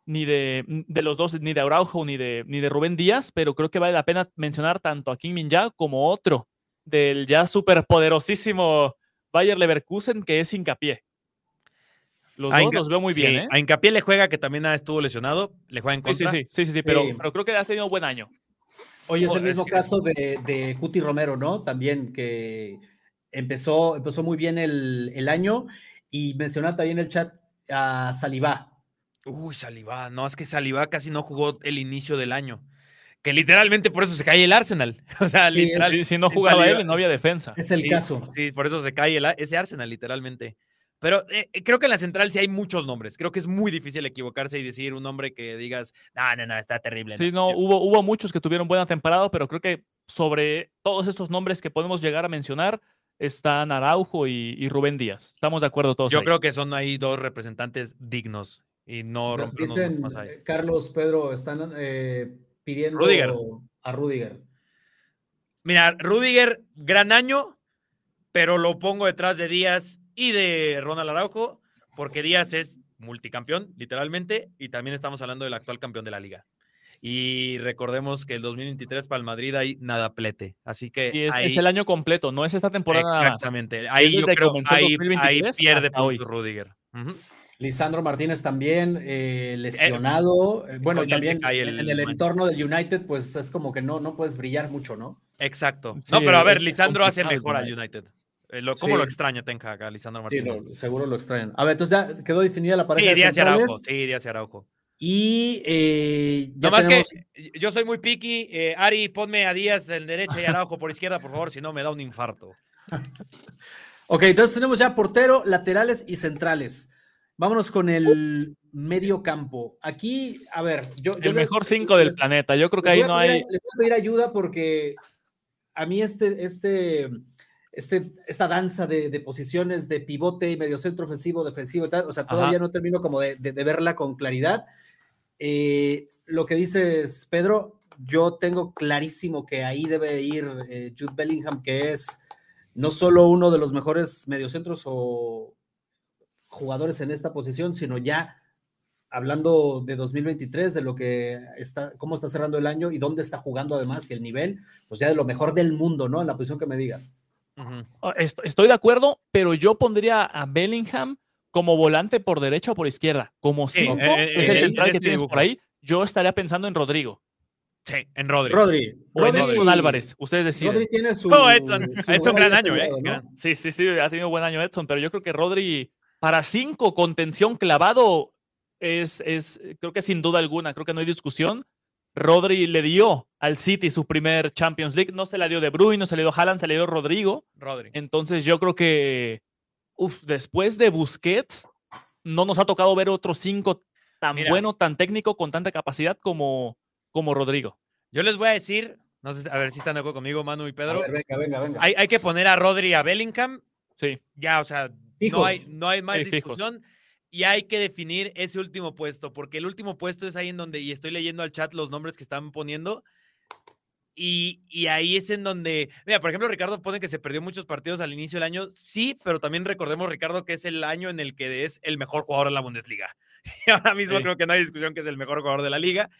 ni de, de los dos, ni de Araujo ni de, ni de Rubén Díaz, pero creo que vale la pena mencionar tanto a Kim Min Jae como otro del ya superpoderosísimo Bayer Leverkusen, que es hincapié. Los A dos los veo muy Sí, bien, ¿eh? A Hincapié le juega, que también estuvo lesionado, le juega en Sí, sí, contra. sí, sí, sí, sí, pero, Sí. pero creo que ha tenido buen año. Oye, es el es mismo que- caso de, de Cuti Romero, ¿no? También que empezó, empezó muy bien el, el año y mencionaba también en el chat a Salivá. Uy, Salivá, no, es que Salivá casi no jugó el inicio del año. Que literalmente por eso se cae el Arsenal. [laughs] O sea, Sí, literal. Si, si no jugaba él, no había defensa. Es el Sí, caso. Sí, por eso se cae el, ese Arsenal, literalmente. Pero eh, eh, creo que en la central sí hay muchos nombres. Creo que es muy difícil equivocarse y decir un nombre que digas, no, no, no, está terrible. Sí, no, hubo, hubo muchos que tuvieron buena temporada, pero creo que sobre todos estos nombres que podemos llegar a mencionar están Araujo y, y Rubén Díaz. Estamos de acuerdo todos. Yo ahí. creo que son ahí dos representantes dignos y no Dicen, más ahí. eh, Carlos, Pedro, están eh, pidiendo Rudiger. a Rudiger. Mira, Rudiger, gran año, pero lo pongo detrás de Díaz y de Ronald Araujo, porque Díaz es multicampeón, literalmente, y también estamos hablando del actual campeón de la liga. Y recordemos que el 2023 para el Madrid hay nada plete. Así que Sí, es, ahí, es el año completo, no es esta temporada nada más. Exactamente. Ahí yo creo ahí, ahí 2023 pierde puntos Rudiger. Lisandro Martínez también eh, lesionado. Eh, bueno, y también en el entorno del United, pues es como que no, no puedes brillar mucho, ¿no? Exacto. Sí, no, pero a ver, Lisandro hace mejor al. United. Eh, lo- ¿Cómo Sí. lo extraña Ten Hag a Lisandro Sí, Martínez? lo- seguro lo extrañan. A ver, entonces ya quedó definida la pareja Sí, de Díaz y Araujo. Sí, Díaz y Araujo. Y eh, ya No más tenemos- que yo soy muy picky. eh, Ari, ponme a Díaz en derecha y Araujo por izquierda, por favor, si no me da un infarto. [laughs] Ok, entonces tenemos ya portero, laterales y centrales. Vámonos con el medio campo. Aquí, a ver, yo... yo El les- mejor cinco del planeta. Yo creo que ahí no pedir- hay. Les voy a pedir ayuda porque a mí este, este, este, esta danza de, de posiciones de pivote y mediocentro ofensivo, defensivo y tal, o sea, Ajá. todavía no termino como de, de- de verla con claridad. Eh, lo que dices, Pedro, yo tengo clarísimo que ahí debe ir eh, Jude Bellingham, que es no solo uno de los mejores mediocentros o jugadores en esta posición, sino ya hablando de 2023, de lo que está, cómo está cerrando el año y dónde está jugando además y el nivel, pues ya de lo mejor del mundo, ¿no? En la posición que me digas. Ah, est- Estoy de acuerdo, pero yo pondría a Bellingham como volante por derecha o por izquierda. Como Sí, cinco, eh, es eh, el en central que este tienes dibujo. por ahí. Yo estaría pensando en Rodrigo Sí, en Rodri. Rodri. o en Rodri- Edson Álvarez. Ustedes deciden. Rodri tiene su. Oh, Edson. su Edson, gran año, ¿eh? ¿no? Sí, sí, sí, ha tenido buen año Edson, pero yo creo que Rodri para cinco contención clavado es, es, creo que sin duda alguna, creo que no hay discusión. Rodri le dio al City su primer Champions League, no se la dio De Bruyne, no se le dio Haaland, se le dio Rodrigo. Rodri. Entonces yo creo que uf, después de Busquets no nos ha tocado ver otro cinco tan Mira. bueno, tan técnico, con tanta capacidad como, como Rodrigo. Yo les voy a decir, no sé, a ver si están de acuerdo conmigo, Manu y Pedro. ver, venga, venga, venga. Hay, hay que poner a Rodri y a Bellingham. Sí, Ya, o sea, no Fijos. hay, no hay más Sí, fijos. Y hay que definir ese último puesto, porque el último puesto es ahí en donde, y estoy leyendo al chat los nombres que están poniendo, y, y ahí es en donde, mira, por ejemplo, Ricardo pone que se perdió muchos partidos al inicio del año, sí, pero también recordemos, Ricardo, que es el año en el que es el mejor jugador de la Bundesliga. Y [laughs] ahora mismo Sí. creo que no hay discusión que es el mejor jugador de la liga.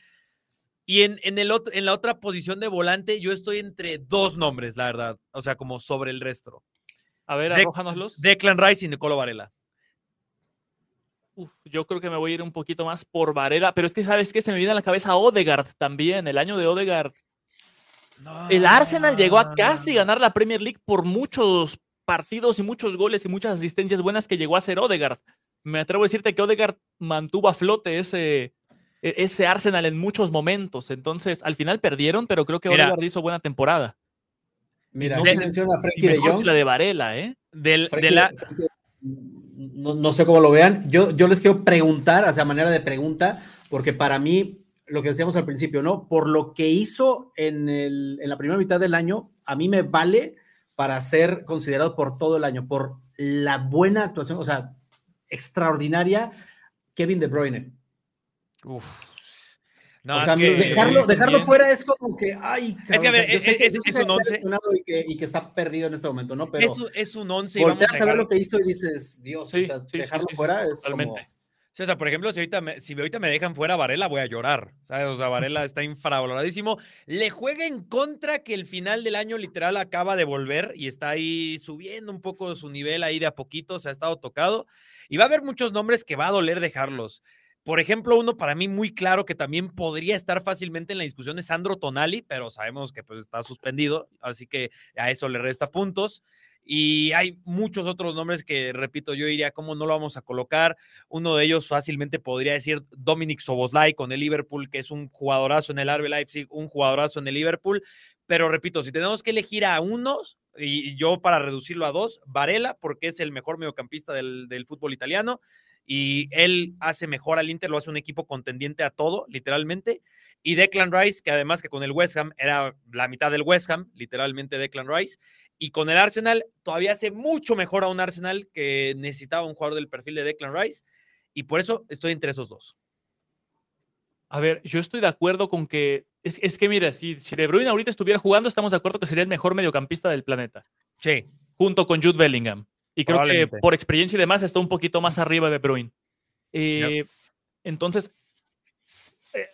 Y en, en, el otro, en la otra posición de volante, yo estoy entre dos nombres, la verdad, o sea, como sobre el resto. a ver, arrójanoslos. Declan Rice y Nicolo Varela. Uf, yo creo que me voy a ir un poquito más por Varela, pero es que sabes que se me viene a la cabeza Odegaard también, el año de Odegaard. El Arsenal llegó a casi ganar la Premier League por muchos partidos y muchos goles y muchas asistencias buenas que llegó a ser Odegaard. Me atrevo a decirte que Odegaard mantuvo a flote ese, e- ese Arsenal en muchos momentos. Entonces, al final perdieron, pero creo que Mira. Odegaard hizo buena temporada. Mira, no menciona a Y Frenkie de Jong. la de Varela, ¿eh? Del, de la, no, no sé cómo lo vean. Yo, yo les quiero preguntar, o sea, manera de pregunta, porque para mí, lo que decíamos al principio, ¿no? Por lo que hizo en, el- en la primera mitad del año, a mí me vale para ser considerado por todo el año, por la buena actuación, o sea, extraordinaria, Kevin De Bruyne. No, o es sea, que- dejarlo, dejarlo fuera es como que, ay, cabrón, que, a ver, es- que, es- es un está once. lesionado y que, y que está perdido en este momento, ¿no? Pero es, un- es un 11 y vamos a dejar- lo que hizo y dices, Dios, Sí, o sea, sí, dejarlo sí, fuera es totalmente. como... O sea, por ejemplo, si ahorita, me, si ahorita me dejan fuera Varela, voy a llorar. ¿sabes? O sea, Varela está infravaloradísimo. Le juega en contra que el final del año literal acaba de volver y está ahí subiendo un poco su nivel ahí de a poquito, se ha estado tocado. Y va a haber muchos nombres que va a doler dejarlos. Por ejemplo, uno para mí muy claro que también podría estar fácilmente en la discusión es Sandro Tonali, pero sabemos que pues está suspendido, así que a eso le resta puntos. Y hay muchos otros nombres que, repito, yo diría, ¿cómo no lo vamos a colocar? Uno de ellos fácilmente podría decir Dominic Soboslai con el Liverpool, que es un jugadorazo en el RB Leipzig, un jugadorazo en el Liverpool. Pero repito, si tenemos que elegir a unos, y yo para reducirlo a dos, Varela, porque es el mejor mediocampista del, del fútbol italiano, y él hace mejor al Inter, lo hace un equipo contendiente a todo, literalmente. Y Declan Rice, que además que con el West Ham era la mitad del West Ham, literalmente Declan Rice. Y con el Arsenal todavía hace mucho mejor a un Arsenal que necesitaba un jugador del perfil de Declan Rice. Y por eso estoy entre esos dos. A ver, yo estoy de acuerdo con que. Es, es que mira, si, si De Bruyne ahorita estuviera jugando, estamos de acuerdo que sería el mejor mediocampista del planeta. Sí. Junto con Jude Bellingham. Y creo que por experiencia y demás está un poquito más arriba de Bruin. Eh, Entonces, eh,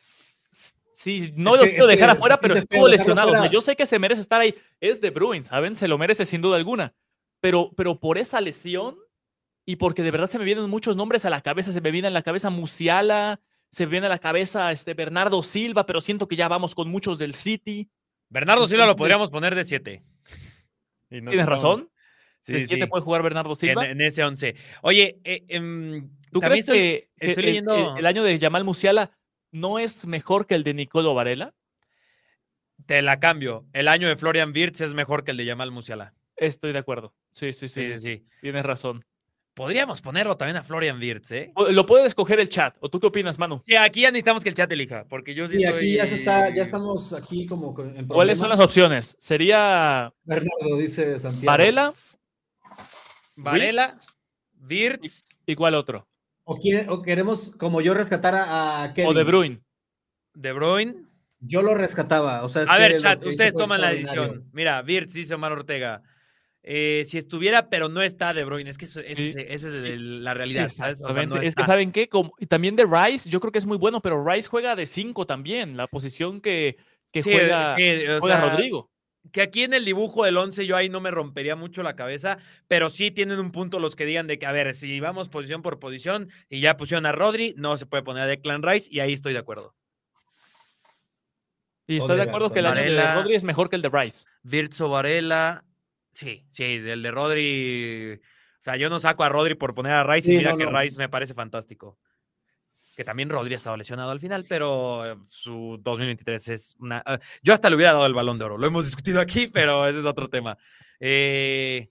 sí, no Es lo que- quiero dejar que afuera, sí pero estuvo lesionado. O sea, afuera. yo sé que se merece estar ahí. Es de Bruin, ¿saben? Se lo merece sin duda alguna. Pero, pero por esa lesión y porque de verdad se me vienen muchos nombres a la cabeza. Se me viene a la cabeza Musiala, se me viene a la cabeza este Bernardo Silva, pero siento que ya vamos con muchos del City. Bernardo Silva lo podríamos poner de 7. Tienes razón. Sí, de sí, 7 puede jugar Bernardo en, Silva. en ese 11. Oye, eh, em, ¿Tú crees estoy- que, estoy el- leyendo- el, el año de Yamal Musiala no es mejor que el de Nicolo Varela? Te la cambio. El año de Florian Wirtz es mejor que el de Yamal Musiala. Estoy de acuerdo. Sí, sí, sí. Sí, sí, sí. Tienes razón. Podríamos ponerlo también a Florian Wirtz, ¿eh? Lo puede escoger el chat. ¿O tú qué opinas, Manu? Sí, aquí ya necesitamos que el chat elija, porque yo sí Y aquí ya se está, ya estamos aquí como en ¿Cuáles son las problemas. opciones? ¿Sería Bernardo dice Santiago. Varela Varela, Wirtz. y cuál otro? O, quiere- o queremos, como yo rescatara a Kevin. ¿O De Bruyne? De Bruyne. Yo lo rescataba. O sea, es A que ver, chat, ustedes toman la decisión. Mira, Wirtz dice Omar Ortega. Eh, si estuviera, pero no está De Bruyne. Es que Sí. ese es la realidad. ¿sabes? O sea, Exactamente. no es que saben qué, Como- y también de Rice, yo creo que es muy bueno, pero Rice juega de 5 también, la posición que, que Sí, juega, es que, juega sea, Rodrigo. Que aquí en el dibujo del 11 yo ahí no me rompería mucho la cabeza, pero sí tienen un punto los que digan de que, a ver, si vamos posición por posición y ya pusieron a Rodri, no se puede poner a Declan Rice y ahí estoy de acuerdo. Y está de Odegaard, acuerdo que el de. Rodri es mejor que el de Rice. Virzo Varela, sí, sí, el de Rodri, o sea, yo no saco a Rodri por poner a Rice y mira no, que no. Rice me parece fantástico. Que también Rodri ha estado lesionado al final, pero eh, su 2023 es una... ah, yo hasta le hubiera dado el balón de oro, lo hemos discutido aquí, pero ese es otro tema. Eh,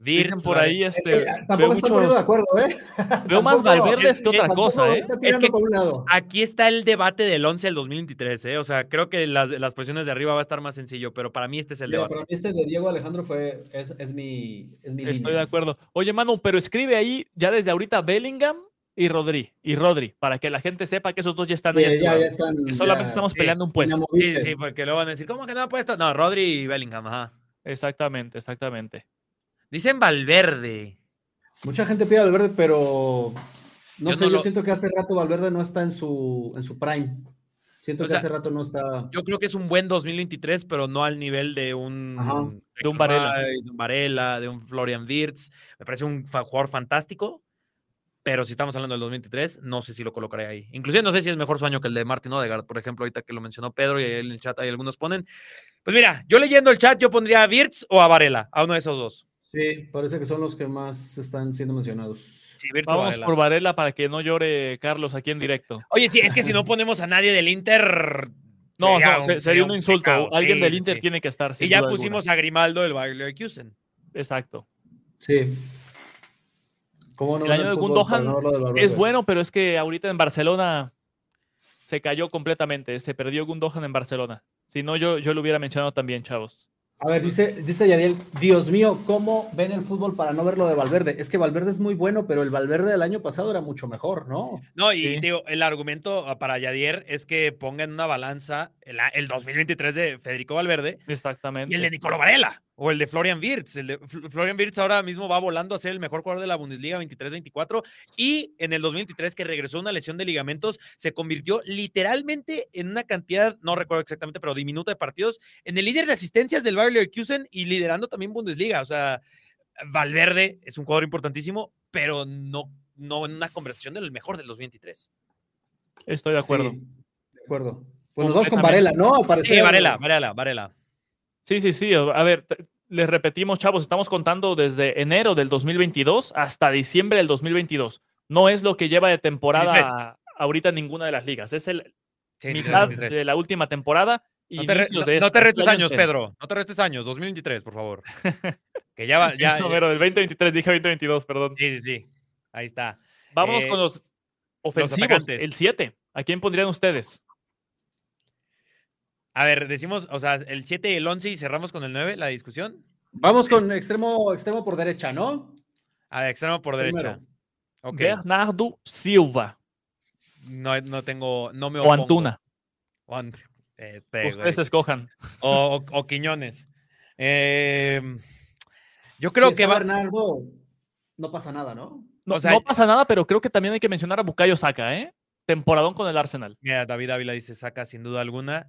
Dicen por ahí, Es que, este, ah, tampoco estoy poniendo de muchos, acuerdo, ¿eh? [laughs] veo más Valverdes que es- otra cosa, ¿eh? Está tirando que- por un lado. Aquí está el debate del 11 del 2023, ¿eh? O sea, creo que las, las posiciones de arriba va a estar más sencillo, pero para mí este es el Digo, debate. para mí este de Diego Alejandro fue, es, es mi, es mi Estoy línea. de acuerdo. Oye, Manu, pero escribe ahí ya desde ahorita Bellingham y Rodri, y Rodri, para que la gente sepa que esos dos ya están Sí, ahí. ya, ya asegurados. están. Que solamente ya estamos sí, peleando un puesto. Sí, sí, porque luego van a decir, ¿cómo que no ha puesto? No, Rodri y Bellingham, ajá. Exactamente, exactamente. Dicen Valverde. Mucha gente pide Valverde, pero no Yo sé, no yo lo- siento que hace rato Valverde no está en su, en su prime. Siento O que sea, hace rato no está. Yo creo que es un buen 2023, pero no al nivel de un, Ajá. De un Varela. De un Varela, de un Florian Wirtz. Me parece un jugador fantástico, pero si estamos hablando del 2023, no sé si lo colocaré ahí. Inclusive no sé si es mejor su año que el de Martin Odegaard, por ejemplo, ahorita que lo mencionó Pedro y ahí en el chat hay algunos ponen. Pues mira, yo leyendo el chat, yo pondría a Wirtz o a Varela, a uno de esos dos. Sí, parece que son los que más están siendo mencionados. Sí, Vamos Varela. por Varela para que no llore Carlos aquí en directo. Oye, sí, es que si no ponemos a nadie del Inter. No, no, se- sería un, insulto. pecado. Alguien Sí, del Inter sí. tiene que estar. Y ya pusimos alguna. a Grimaldo del Bayer Leverkusen. Exacto. Sí. ¿Cómo no El año de Gundogan no de? Es bueno, pero es que ahorita en Barcelona se cayó completamente. Se perdió Gundogan en Barcelona. Si no, yo, yo lo hubiera mencionado también, chavos. A ver, dice, dice Yadiel, Dios mío, ¿cómo ven el fútbol para no verlo de Valverde? Es que Valverde es muy bueno, pero el Valverde del año pasado era mucho mejor, ¿no? No, y Sí. digo, el argumento ah, para Yadier es que ponga en una balanza el, el 2023 de Federico Valverde Exactamente. y el de Nicolo Varela o el de Florian Wirtz. El de Fl- Florian Wirtz ahora mismo va volando a ser el mejor jugador de la Bundesliga 23-24 y en el 2023 que regresó una lesión de ligamentos se convirtió literalmente en una cantidad, no recuerdo exactamente, pero diminuta de partidos, en el líder de asistencias del Bayer Leverkusen y liderando también Bundesliga. O sea, Valverde es un jugador importantísimo, pero no, no en una conversación del mejor del 2023. Estoy de acuerdo. Sí, de acuerdo. Pues nos vamos con Varela. ¿no? Sí, Varela, Varela, Varela. Sí, sí, sí. A ver, les repetimos, chavos, estamos contando desde enero del 2022 hasta diciembre del 2022. No es lo que lleva de temporada ahorita ninguna de las ligas. Es el mitad de la última temporada. Y no te, este restes años, Pedro. No te restes años. 2023, por favor. [laughs] que ya va. Ya, Eso, pero del 2023, dije 2022, perdón. Sí, sí, sí. Ahí está. Vámonos con los ofensivos. el 7. ¿A quién pondrían ustedes? A ver, decimos, o sea, el 7 y el 11 y cerramos con el 9, la discusión. Vamos con extremo, extremo por derecha, ¿no? A ver, extremo por derecha. Bernardo Silva. No, no tengo, no me opongo. O Antuna. Este, Ustedes escojan. O, o, Quiñones. Em, yo creo que va... Bernardo, no pasa nada, ¿no? No, no, pasa nada, pero creo que también hay que mencionar a Bucayo Saca, ¿eh? Temporadón con el Arsenal. Mira, David Ávila dice Saca sin duda alguna.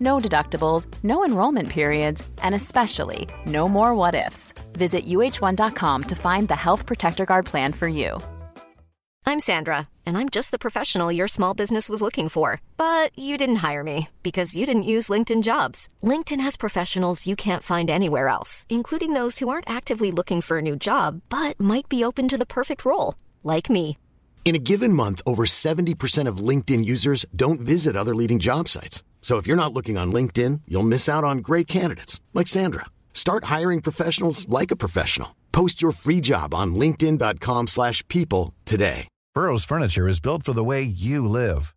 No deductibles, no enrollment periods, and especially no more what ifs. Visit uh1.com to find the Health Protector Guard plan for you. I'm Sandra, and I'm just the professional your small business was looking for. But you didn't hire me because you didn't use LinkedIn jobs. LinkedIn has professionals you can't find anywhere else, including those who aren't actively looking for a new job but might be open to the perfect role, like me. In a given month, over 70% of LinkedIn users don't visit other leading job sites. So if you're not looking on LinkedIn, you'll miss out on great candidates like Sandra. Start hiring professionals like a professional. Post your free job on linkedin.com/people today. Burrow's furniture is built for the way you live.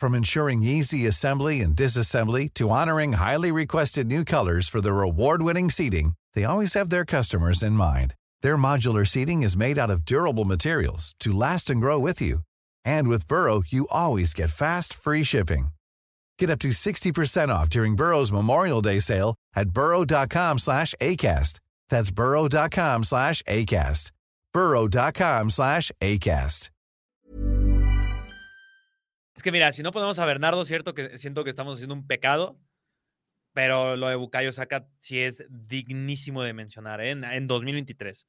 From ensuring easy assembly and disassembly to honoring highly requested new colors for their award-winning seating, they always have their customers in mind. Their modular seating is made out of durable materials to last and grow with you. And with Burrow, you always get fast, free shipping. Get up to 60% off during Burrow's Memorial Day sale at burrow.com slash ACAST. That's burrow.com slash ACAST. burrow.com slash ACAST. Es que mira, si no ponemos a Bernardo, cierto que siento que estamos haciendo un pecado, pero lo de Bukayo Saka sí es dignísimo de mencionar ¿eh? en, 2023.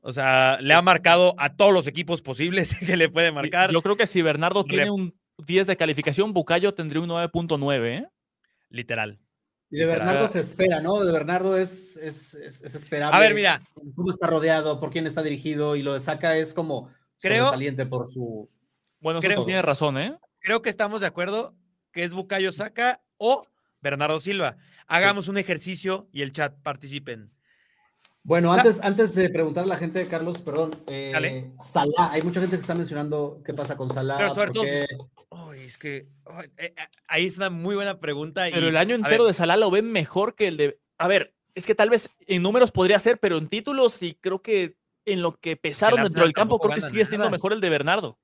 O sea, le ha marcado a todos los equipos posibles [laughs] que le puede marcar. Yo creo que si Bernardo tiene un 10 de calificación, Bucayo tendría un 9.9, ¿eh? Literal. Y de Bernardo se espera, ¿no? De Bernardo es, es, es, esperable. A ver, mira. Cómo está rodeado, por quién está dirigido, y lo de Saka es como creo, saliente por su. Bueno, creo, tiene razón, ¿eh? Creo que estamos de acuerdo que es Bucayo Saka o Bernardo Silva. Hagamos un ejercicio y el chat participen. Bueno, antes, antes de preguntarle a la gente, Carlos, perdón, eh, Salah, hay mucha gente que está mencionando qué pasa con Salah. Pero sobre todo, es que eh, eh, ahí es una muy buena pregunta. Pero el año entero de Salah lo ven mejor que el de. A ver, es que tal vez en números podría ser, pero en títulos sí creo que en lo que pesaron dentro del campo, creo que sigue siendo mejor el de Bernardo.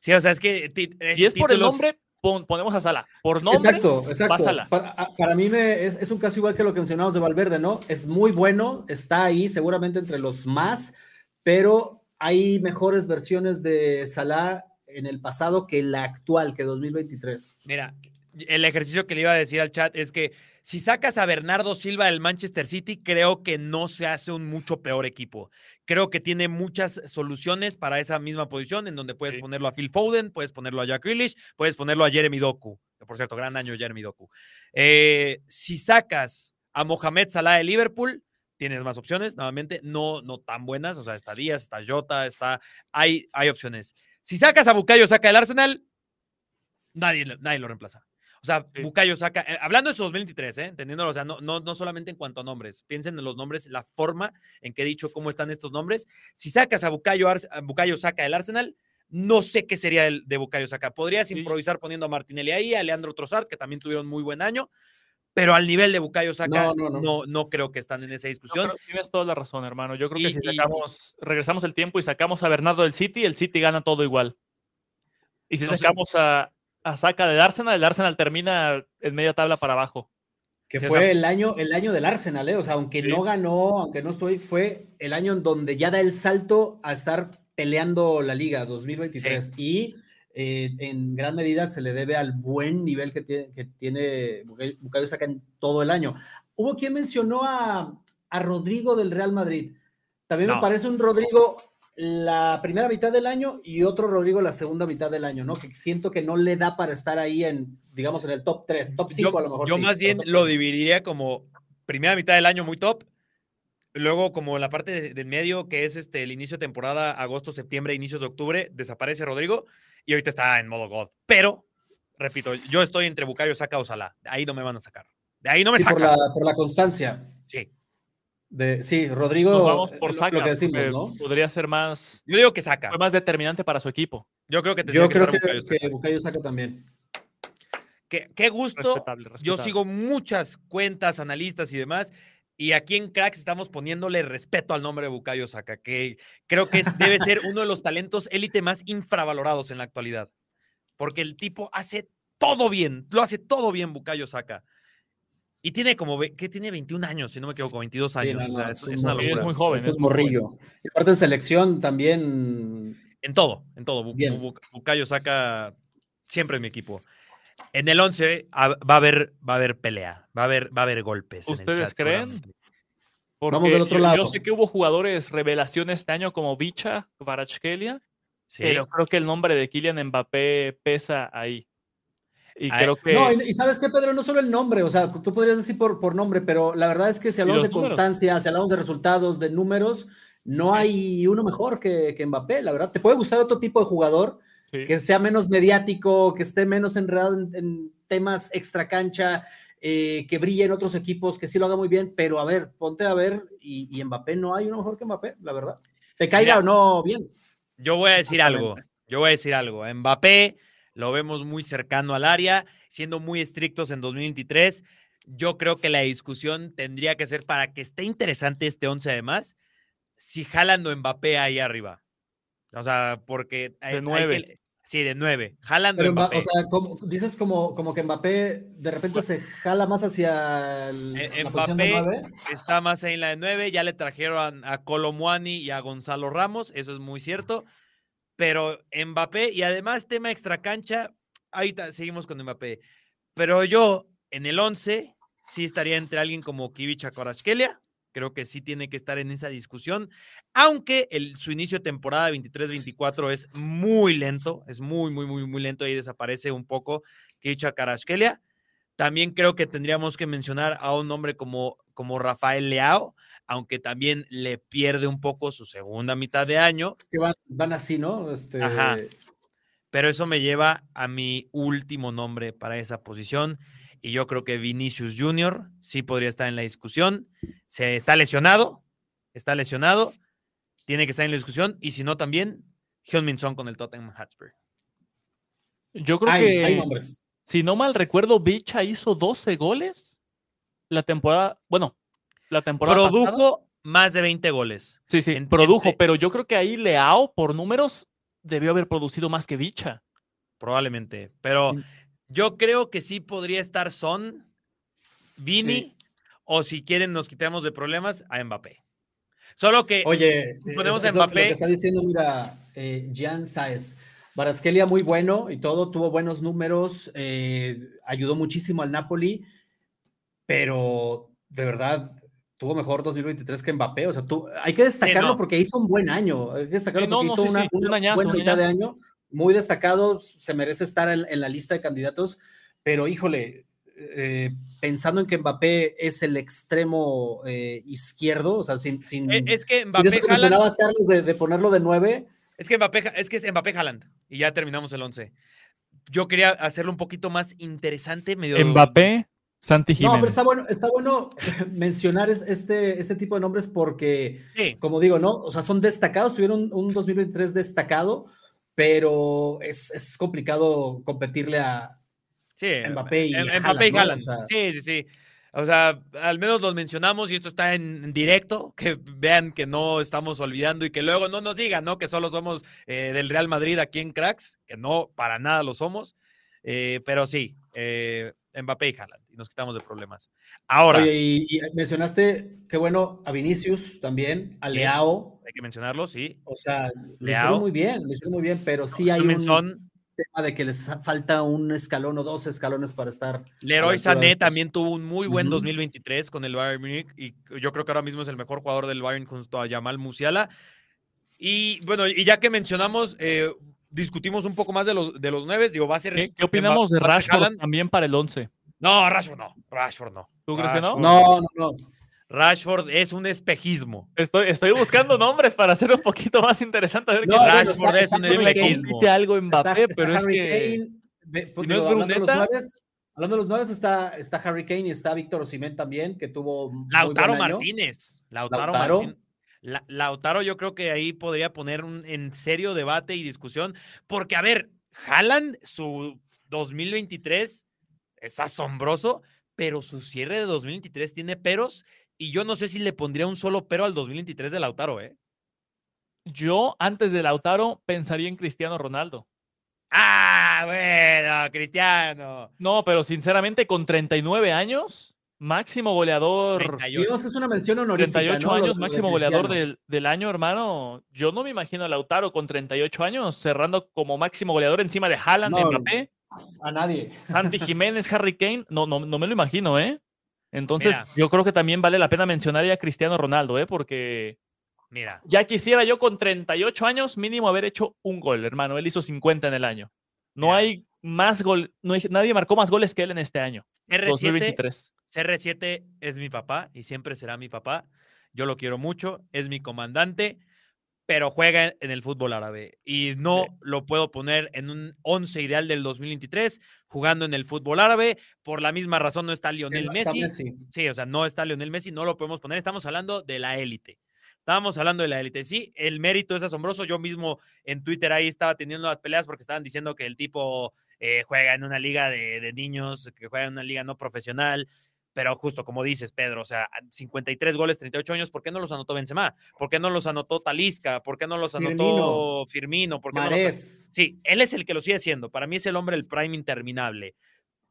Sí, o sea, es que. si es por el nombre, ponemos a Sala. Por nombre, exacto, exacto. Para, mí me, es, un caso igual que lo que mencionamos de Valverde, ¿no? Es muy bueno, está ahí seguramente entre los más, pero hay mejores versiones de Salah en el pasado que la actual, que 2023. Mira, el ejercicio que le iba a decir al chat es que si sacas a Bernardo Silva del Manchester City, creo que no se hace un mucho peor equipo. Creo que tiene muchas soluciones para esa misma posición, en donde puedes ponerlo a Phil Foden, puedes ponerlo a Jack Grealish, puedes ponerlo a Jeremy Doku. por cierto, gran año Jeremy Doku. Eh, si sacas a Mohamed Salah de Liverpool, tienes más opciones, nuevamente, no, no tan buenas, o sea, está Díaz, está Jota, está, hay, hay opciones. Si sacas a Bucayo, saca el Arsenal, nadie, nadie lo reemplaza. O sea, Bucayo saca, eh, hablando de su 2023, ¿eh? entendiéndolo, o sea, no, no, no solamente en cuanto a nombres, piensen en los nombres, la forma en que he dicho cómo están estos nombres. Si sacas a Bucayo, Bucayo saca el Arsenal, no sé qué sería el de Bucayo saca. Podrías improvisar poniendo a Martinelli ahí, a Leandro Trossard, que también tuvieron muy buen año, pero al nivel de Bucayo saca, no, no, no, creo que están en esa discusión. tienes toda la razón, hermano. Yo creo que si sacamos, regresamos el tiempo y sacamos a Bernardo del City, el City gana todo igual. Y si sacamos a, a saca del Arsenal, el Arsenal termina en media tabla para abajo. Que fue el año, el año del Arsenal, ¿eh? O sea, aunque no ganó, aunque no estoy, fue el año en donde ya da el salto a estar peleando la liga 2023 y eh, en gran medida se le debe al buen nivel que tiene, que tiene Bukayo Saka en todo el año. Hubo quien mencionó a, a Rodrigo del Real Madrid. También me parece un Rodrigo la primera mitad del año y otro Rodrigo la segunda mitad del año, ¿no? Que siento que no le da para estar ahí en, digamos, en el top 3, top 5 a lo mejor. Yo más bien lo dividiría como primera mitad del año muy top, luego como la parte del medio, que es este, el inicio de temporada, agosto, septiembre, inicios de octubre, desaparece Rodrigo y ahorita está en modo God. Pero, repito, yo estoy entre Bucayo, Saca o Salah. De ahí no me van a sacar. De ahí no me sacan. Por la, por la constancia. Sí. De, sí, Rodrigo, vamos por saca, lo que decimos, ¿no? Podría ser más. Yo digo que saca. Fue más determinante para su equipo. Yo creo que Yo creo que, que, Bucayo saca también. Qué, qué gusto. Respetable, respetable. Yo sigo muchas cuentas, analistas y demás. Y aquí en Cracks estamos poniéndole respeto al nombre de Bucayo Saca, que creo que debe ser uno de los talentos élite más infravalorados en la actualidad. Porque el tipo hace todo bien, lo hace todo bien Bucayo Saca. Y tiene como, que tiene 21 años, si no me equivoco, 22 años. es, una locura. es, muy joven. Es, morrillo. Y aparte en selección también. En todo, en todo. Bucayo saca siempre en mi equipo. En el 11 va a haber, va a haber pelea, va a haber, va a haber golpes. ¿Ustedes creen? Vamos del otro lado. Yo sé que hubo jugadores revelación este año como Bicha, Varachkelia, sí. pero creo que el nombre de Kylian Mbappé pesa ahí. Y creo que... No, y, sabes qué, Pedro, no solo el nombre, o sea, tú podrías decir por, por nombre, pero la verdad es que si hablamos de constancia, si hablamos de resultados, de números, no hay uno mejor que, que, Mbappé, la verdad. Te puede gustar otro tipo de jugador que sea menos mediático, que esté menos enredado en, temas extra cancha, eh, que brille en otros equipos, que sí lo haga muy bien, pero a ver, ponte a ver, y, y Mbappé no hay uno mejor que Mbappé, la verdad. Te caiga o no bien. Yo voy a decir algo, yo voy a decir algo. Mbappé lo vemos muy cercano al área, siendo muy estrictos en 2023. Yo creo que la discusión tendría que ser para que esté interesante este 11 además, si jalan o Mbappé ahí arriba. O sea, porque... Hay, de nueve. sí, de nueve. Jalando Mbappé. O sea, dices como, como que Mbappé de repente se jala más hacia el, e, Mbappé está más ahí en la de nueve. Ya le trajeron a, a Colomuani y a Gonzalo Ramos. Eso es muy cierto pero Mbappé, y además tema extracancha, ahí seguimos con Mbappé. Pero yo en el 11 sí estaría entre alguien como Kivicha Korachkelia, creo que sí tiene que estar en esa discusión, aunque su inicio de temporada 23-24 es muy lento, es muy, muy, muy, muy lento, ahí desaparece un poco Kivicha Karashkelia. También creo que tendríamos que mencionar a un hombre como, como Rafael Leao, aunque también le pierde un poco su segunda mitad de año. Que van, así, ¿no? Este... Ajá. Pero eso me lleva a mi último nombre para esa posición. Y yo creo que Vinicius Jr. sí podría estar en la discusión. Se está lesionado, está lesionado, tiene que estar en la discusión. Y si no, también Hyun-Min Son con el Tottenham Hotspur. Yo creo que, hay nombres. si no mal recuerdo, Bicha hizo 12 goles la temporada. Bueno, la temporada Produjo más de 20 goles. Sí, sí, produjo, pero yo creo que ahí Leao, por números, debió haber producido más que Bicha. Probablemente, pero yo creo que sí podría estar Son, Vini, o si quieren nos quitamos de problemas, a Mbappé. Solo que Oye, ponemos a Mbappé. Lo que está diciendo, mira, eh, Jan Saez. Baratskelia muy bueno y todo, tuvo buenos números, eh, ayudó muchísimo al Napoli, pero de verdad tuvo mejor 2023 que Mbappé. O sea, tú, hay que destacarlo porque hizo un buen año. Hay que destacarlo porque hizo una, buena mitad de año. Muy destacado, se merece estar en, la lista de candidatos. Pero híjole, eh, pensando en que Mbappé es el extremo eh, izquierdo, o sea, sin, sin, e, es que Mbappé sin Carlos, de, ponerlo de nueve. Es que Mbappé, es que es Mbappé Haaland, y ya terminamos el 11. Yo quería hacerlo un poquito más interesante. Medio... Mbappé, Santi Jiménez. No, pero está bueno, está bueno [laughs] mencionar este, este tipo de nombres porque, como digo, ¿no? O sea, son destacados, tuvieron un, 2023 destacado, pero es, complicado competirle a Mbappé y Mbappé y Haaland. sí, sí, sí. O sea, al menos los mencionamos y esto está en directo, que vean que no estamos olvidando y que luego no nos digan, ¿no? Que solo somos eh, del Real Madrid aquí en Cracks, que no, para nada lo somos. Eh, pero sí, eh, Mbappé y Haaland, y nos quitamos de problemas. Ahora. Oye, y, y mencionaste, qué bueno, a Vinicius también, a Leao. Hay que mencionarlo, sí. O sea, lo hicieron muy bien, lo hicieron muy bien, pero sí hay un tema de que les falta un escalón o dos escalones para estar. Leroy Sané también tuvo un muy buen 2023 con el Bayern Munich y yo creo que ahora mismo es el mejor jugador del Bayern junto a Jamal Musiala. Y bueno, y ya que mencionamos, eh, discutimos un poco más de los, de los nueve. Digo, va a ser. ¿Qué, opinamos de Rashford también para el 11? No, Rashford no. Rashford no. ¿Tú crees que no? No, no, no. Rashford es un espejismo. Estoy, estoy buscando nombres para hacer un poquito más interesante. A ver no, qué Rashford es un espejismo. algo en Mbappé, pero es que. Pues, no es hablando de los nueve, está, está Harry Kane y está Víctor Osimén también, que tuvo. Lautaro Martínez. Lautaro, Lautaro. Martínez. Lautaro yo creo que ahí podría poner un, en serio debate y discusión, porque a ver, Haaland, su 2023 es asombroso, pero su cierre de 2023 tiene peros y yo no sé si le pondría un solo pero al 2023 de Lautaro, ¿eh? Yo antes de Lautaro pensaría en Cristiano Ronaldo. Ah, bueno, Cristiano. No, pero sinceramente con 39 años, Máximo goleador. Digamos que es una mención honorífica. 38 años, máximo goleador del, del, año, hermano. Yo no me imagino a Lautaro con 38 años cerrando como máximo goleador encima de Haaland, no, Mbappé. A nadie. Santi [laughs] Jiménez, Harry Kane. No, no, no me lo imagino, ¿eh? Entonces, yo creo que también vale la pena mencionar a Cristiano Ronaldo, ¿eh? Porque. Mira. Ya quisiera yo con 38 años mínimo haber hecho un gol, hermano. Él hizo 50 en el año. No hay más gol, no hay, nadie marcó más goles que él en este año. R7, 2023. CR7 es mi papá y siempre será mi papá. Yo lo quiero mucho, es mi comandante, pero juega en el fútbol árabe y no lo puedo poner en un 11 ideal del 2023 jugando en el fútbol árabe. Por la misma razón no está Lionel Messi. Sí, o sea, no está Lionel Messi, no lo podemos poner. Estamos hablando de la élite. Estábamos hablando de la élite. Sí, el mérito es asombroso. Yo mismo en Twitter ahí estaba teniendo las peleas porque estaban diciendo que el tipo eh, juega en una liga de, de, niños, que juega en una liga no profesional, pero justo como dices, Pedro, o sea, 53 goles, 38 años, ¿por qué no los anotó Benzema? ¿Por qué no los anotó Talisca? ¿Por qué no los anotó Firmino? ¿Por qué no los... Sí, él es el que lo sigue haciendo. Para mí es el hombre del prime interminable.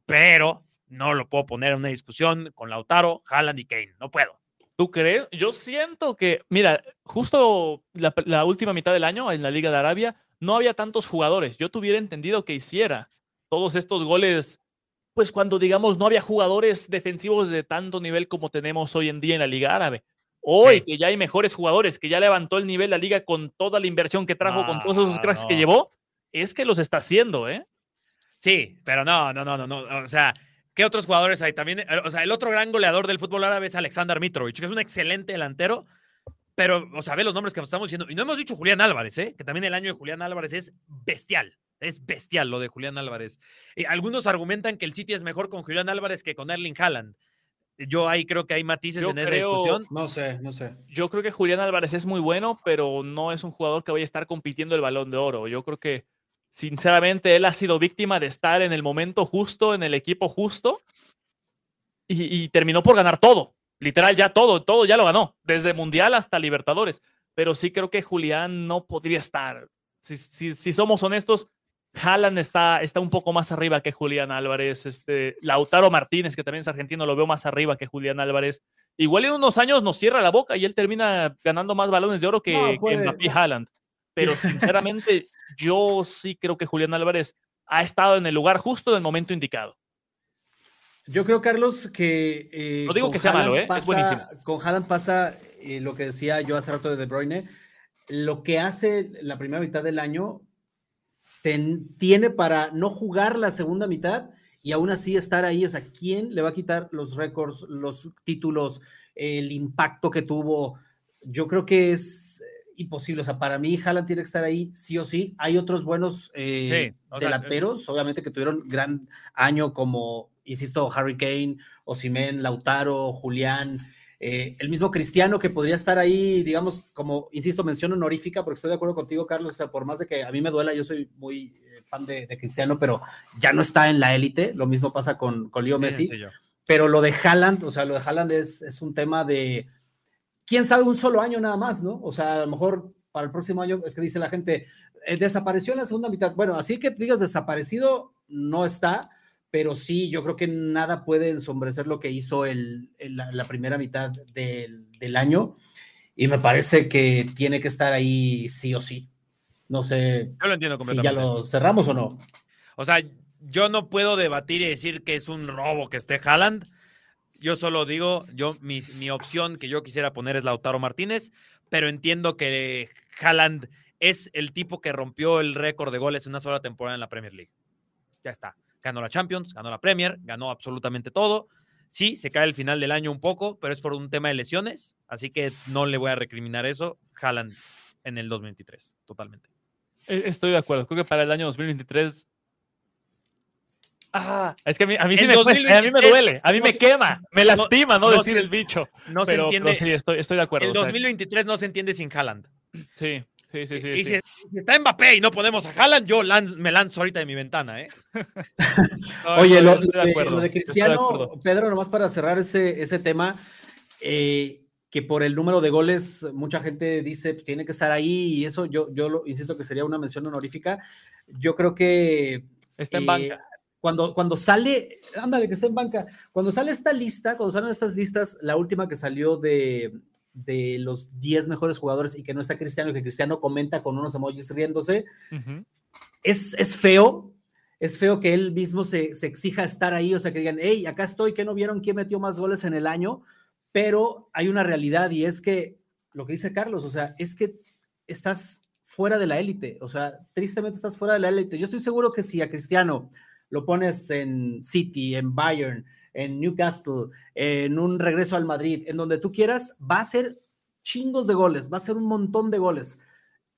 Pero no lo puedo poner en una discusión con Lautaro, Haaland y Kane. No puedo. ¿Tú crees? Yo siento que, mira, justo la, la última mitad del año en la Liga de Arabia no había tantos jugadores. Yo tuviera entendido que hiciera todos estos goles pues cuando digamos no había jugadores defensivos de tanto nivel como tenemos hoy en día en la Liga Árabe. Hoy que ya hay mejores jugadores, que ya levantó el nivel la liga con toda la inversión que trajo, con todos esos cracks que llevó, es que los está haciendo, ¿eh? Sí, pero no, no, no, no, no. O sea, ¿qué otros jugadores hay? También, eh, o sea, el otro gran goleador del fútbol árabe es Alexander Mitrovic, que es un excelente delantero, pero, o sea, ve los nombres que estamos diciendo. Y no hemos dicho Julián Álvarez, ¿eh? Que también el año de Julián Álvarez es bestial. Es bestial lo de Julián Álvarez. Eh, algunos argumentan que el City es mejor con Julián Álvarez que con Erling Haaland. Yo ahí creo que hay matices en esa discusión. No sé, no sé. Yo creo que Julián Álvarez es muy bueno, pero no es un jugador que vaya a estar compitiendo el balón de oro. Yo creo que, sinceramente, él ha sido víctima de estar en el momento justo, en el equipo justo, y, terminó por ganar todo. Literal, ya todo, todo ya lo ganó, desde Mundial hasta Libertadores. Pero sí creo que Julián no podría estar. Si, si somos honestos, Haaland está, está un poco más arriba que Julián Álvarez. Este, Lautaro Martínez, que también es argentino, lo veo más arriba que Julián Álvarez. Igual en unos años nos cierra la boca y él termina ganando más balones de oro que, Mbappé Haaland. Pero sinceramente, [laughs] yo sí creo que Julián Álvarez ha estado en el lugar justo en el momento indicado. Yo creo, Carlos, que. Eh, no digo que sea malo, ¿eh? es buenísimo. Con Haaland pasa eh, lo que decía yo hace rato de De Bruyne. Lo que hace la primera mitad del año tiene para no jugar la segunda mitad y aún así estar ahí. O sea, ¿quién le va a quitar los récords, los títulos, el impacto que tuvo? Yo creo que es imposible. O sea, para mí, Haaland tiene que estar ahí sí o sí. Hay otros buenos eh, delanteros, obviamente, que tuvieron gran año, como, insisto, Harry Kane, Osimen, Lautaro, Julián. Eh, el mismo Cristiano que podría estar ahí, digamos, como, insisto, mención honorífica, porque estoy de acuerdo contigo, Carlos, o sea, por más de que a mí me duela, yo soy muy eh, fan de, Cristiano, pero ya no está en la élite, lo mismo pasa con, con Leo Messi, pero lo de Haaland, o sea, lo de Haaland es, es un tema de, quién sabe, un solo año nada más, ¿no? O sea, a lo mejor para el próximo año, es que dice la gente, eh, desapareció en la segunda mitad, bueno, así que digas desaparecido, no está, pero sí, yo creo que nada puede ensombrecer lo que hizo el, la, primera mitad del, del, año y me parece que tiene que estar ahí sí o sí. No sé yo lo entiendo si ya lo cerramos o no. O sea, yo no puedo debatir y decir que es un robo que esté Haaland. Yo solo digo, yo mi, mi opción que yo quisiera poner es Lautaro Martínez, pero entiendo que Haaland es el tipo que rompió el récord de goles en una sola temporada en la Premier League. Ya está ganó la Champions, ganó la Premier, ganó absolutamente todo. Sí, se cae el final del año un poco, pero es por un tema de lesiones, así que no le voy a recriminar eso. Haaland en el 2023, totalmente. E, estoy de acuerdo. Creo que para el año 2023 Ah, es que a mí, sí me cuesta, a mí me duele, a mí me quema, me lastima no, decir el bicho. No se entiende. sí, estoy, estoy de acuerdo. El 2023 no se entiende sin Haaland. Sí. Sí, sí, sí. Y Si, está Mbappé y no podemos a Haaland, yo me lanzo ahorita de mi ventana, ¿eh? [laughs] Oye, lo, de, Cristiano, Pedro, nomás para cerrar ese, ese tema, eh, que por el número de goles, mucha gente dice pues, tiene que estar ahí, y eso yo, yo lo, insisto que sería una mención honorífica. Yo creo que. Está en banca. Eh, cuando, cuando sale, ándale, que está en banca, cuando sale esta lista, cuando salen estas listas, la última que salió de, de los 10 mejores jugadores y que no está Cristiano que Cristiano comenta con unos emojis riéndose, es, es, feo, es feo que él mismo se, se, exija estar ahí, o sea, que digan, hey, acá estoy, que no vieron quién metió más goles en el año, pero hay una realidad y es que, lo que dice Carlos, o sea, es que estás fuera de la élite, o sea, tristemente estás fuera de la élite. Yo estoy seguro que si a Cristiano lo pones en City, en Bayern, en Newcastle, en un regreso al Madrid, en donde tú quieras, va a ser chingos de goles, va a ser un montón de goles.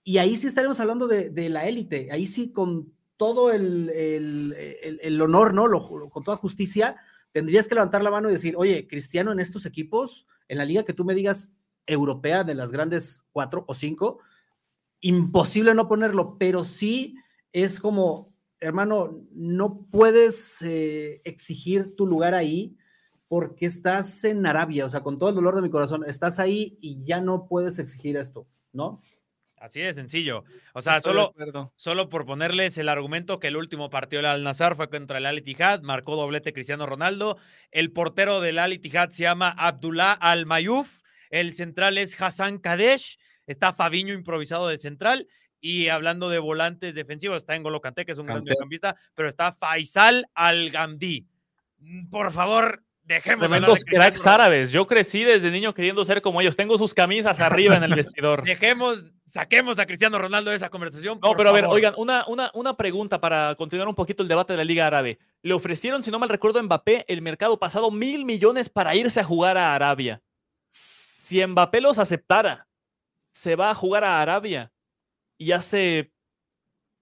Y ahí sí estaremos hablando de, la élite, ahí sí con todo el, el, honor, ¿no? con toda justicia, tendrías que levantar la mano y decir, oye, Cristiano en estos equipos, en la liga que tú me digas europea de las grandes cuatro o cinco, imposible no ponerlo, pero sí es como hermano, no puedes eh, exigir tu lugar ahí porque estás en Arabia, o sea, con todo el dolor de mi corazón, estás ahí y ya no puedes exigir esto, ¿no? Así de sencillo. O sea, solo, solo por ponerles el argumento que el último partido del Al-Nazar fue contra el Al-Ittihad, marcó doblete Cristiano Ronaldo. El portero del Al-Ittihad se llama Abdullah Al-Mayuf. El central es Hassan Kadesh. Está Fabiño improvisado de central. Y hablando de volantes defensivos, está en Golo que es un gran mediocampista, pero está Faisal Al-Gamdi. Mm, por favor, dejemos Tremendos cracks árabes. Yo crecí desde niño queriendo ser como ellos. Tengo sus camisas arriba en el vestidor. [laughs] Dejemos, saquemos a Cristiano Ronaldo de esa conversación. No, pero a ver, oigan, una, una, una pregunta para continuar un poquito el debate de la Liga Árabe. Le ofrecieron, si no mal recuerdo, a Mbappé el mercado pasado mil millones para irse a jugar a Arabia. Si Mbappé los aceptara, se va a jugar a Arabia y hace...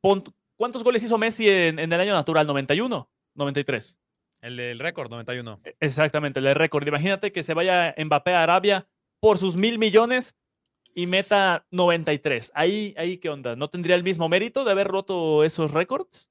¿Cuántos goles hizo Messi en, el año natural? ¿91? ¿93? El del récord, 91. E, exactamente, el del récord. Imagínate que se vaya Mbappé a Arabia por sus mil millones y meta 93. Ahí, ahí, ¿qué onda? ¿No tendría el mismo mérito de haber roto esos récords?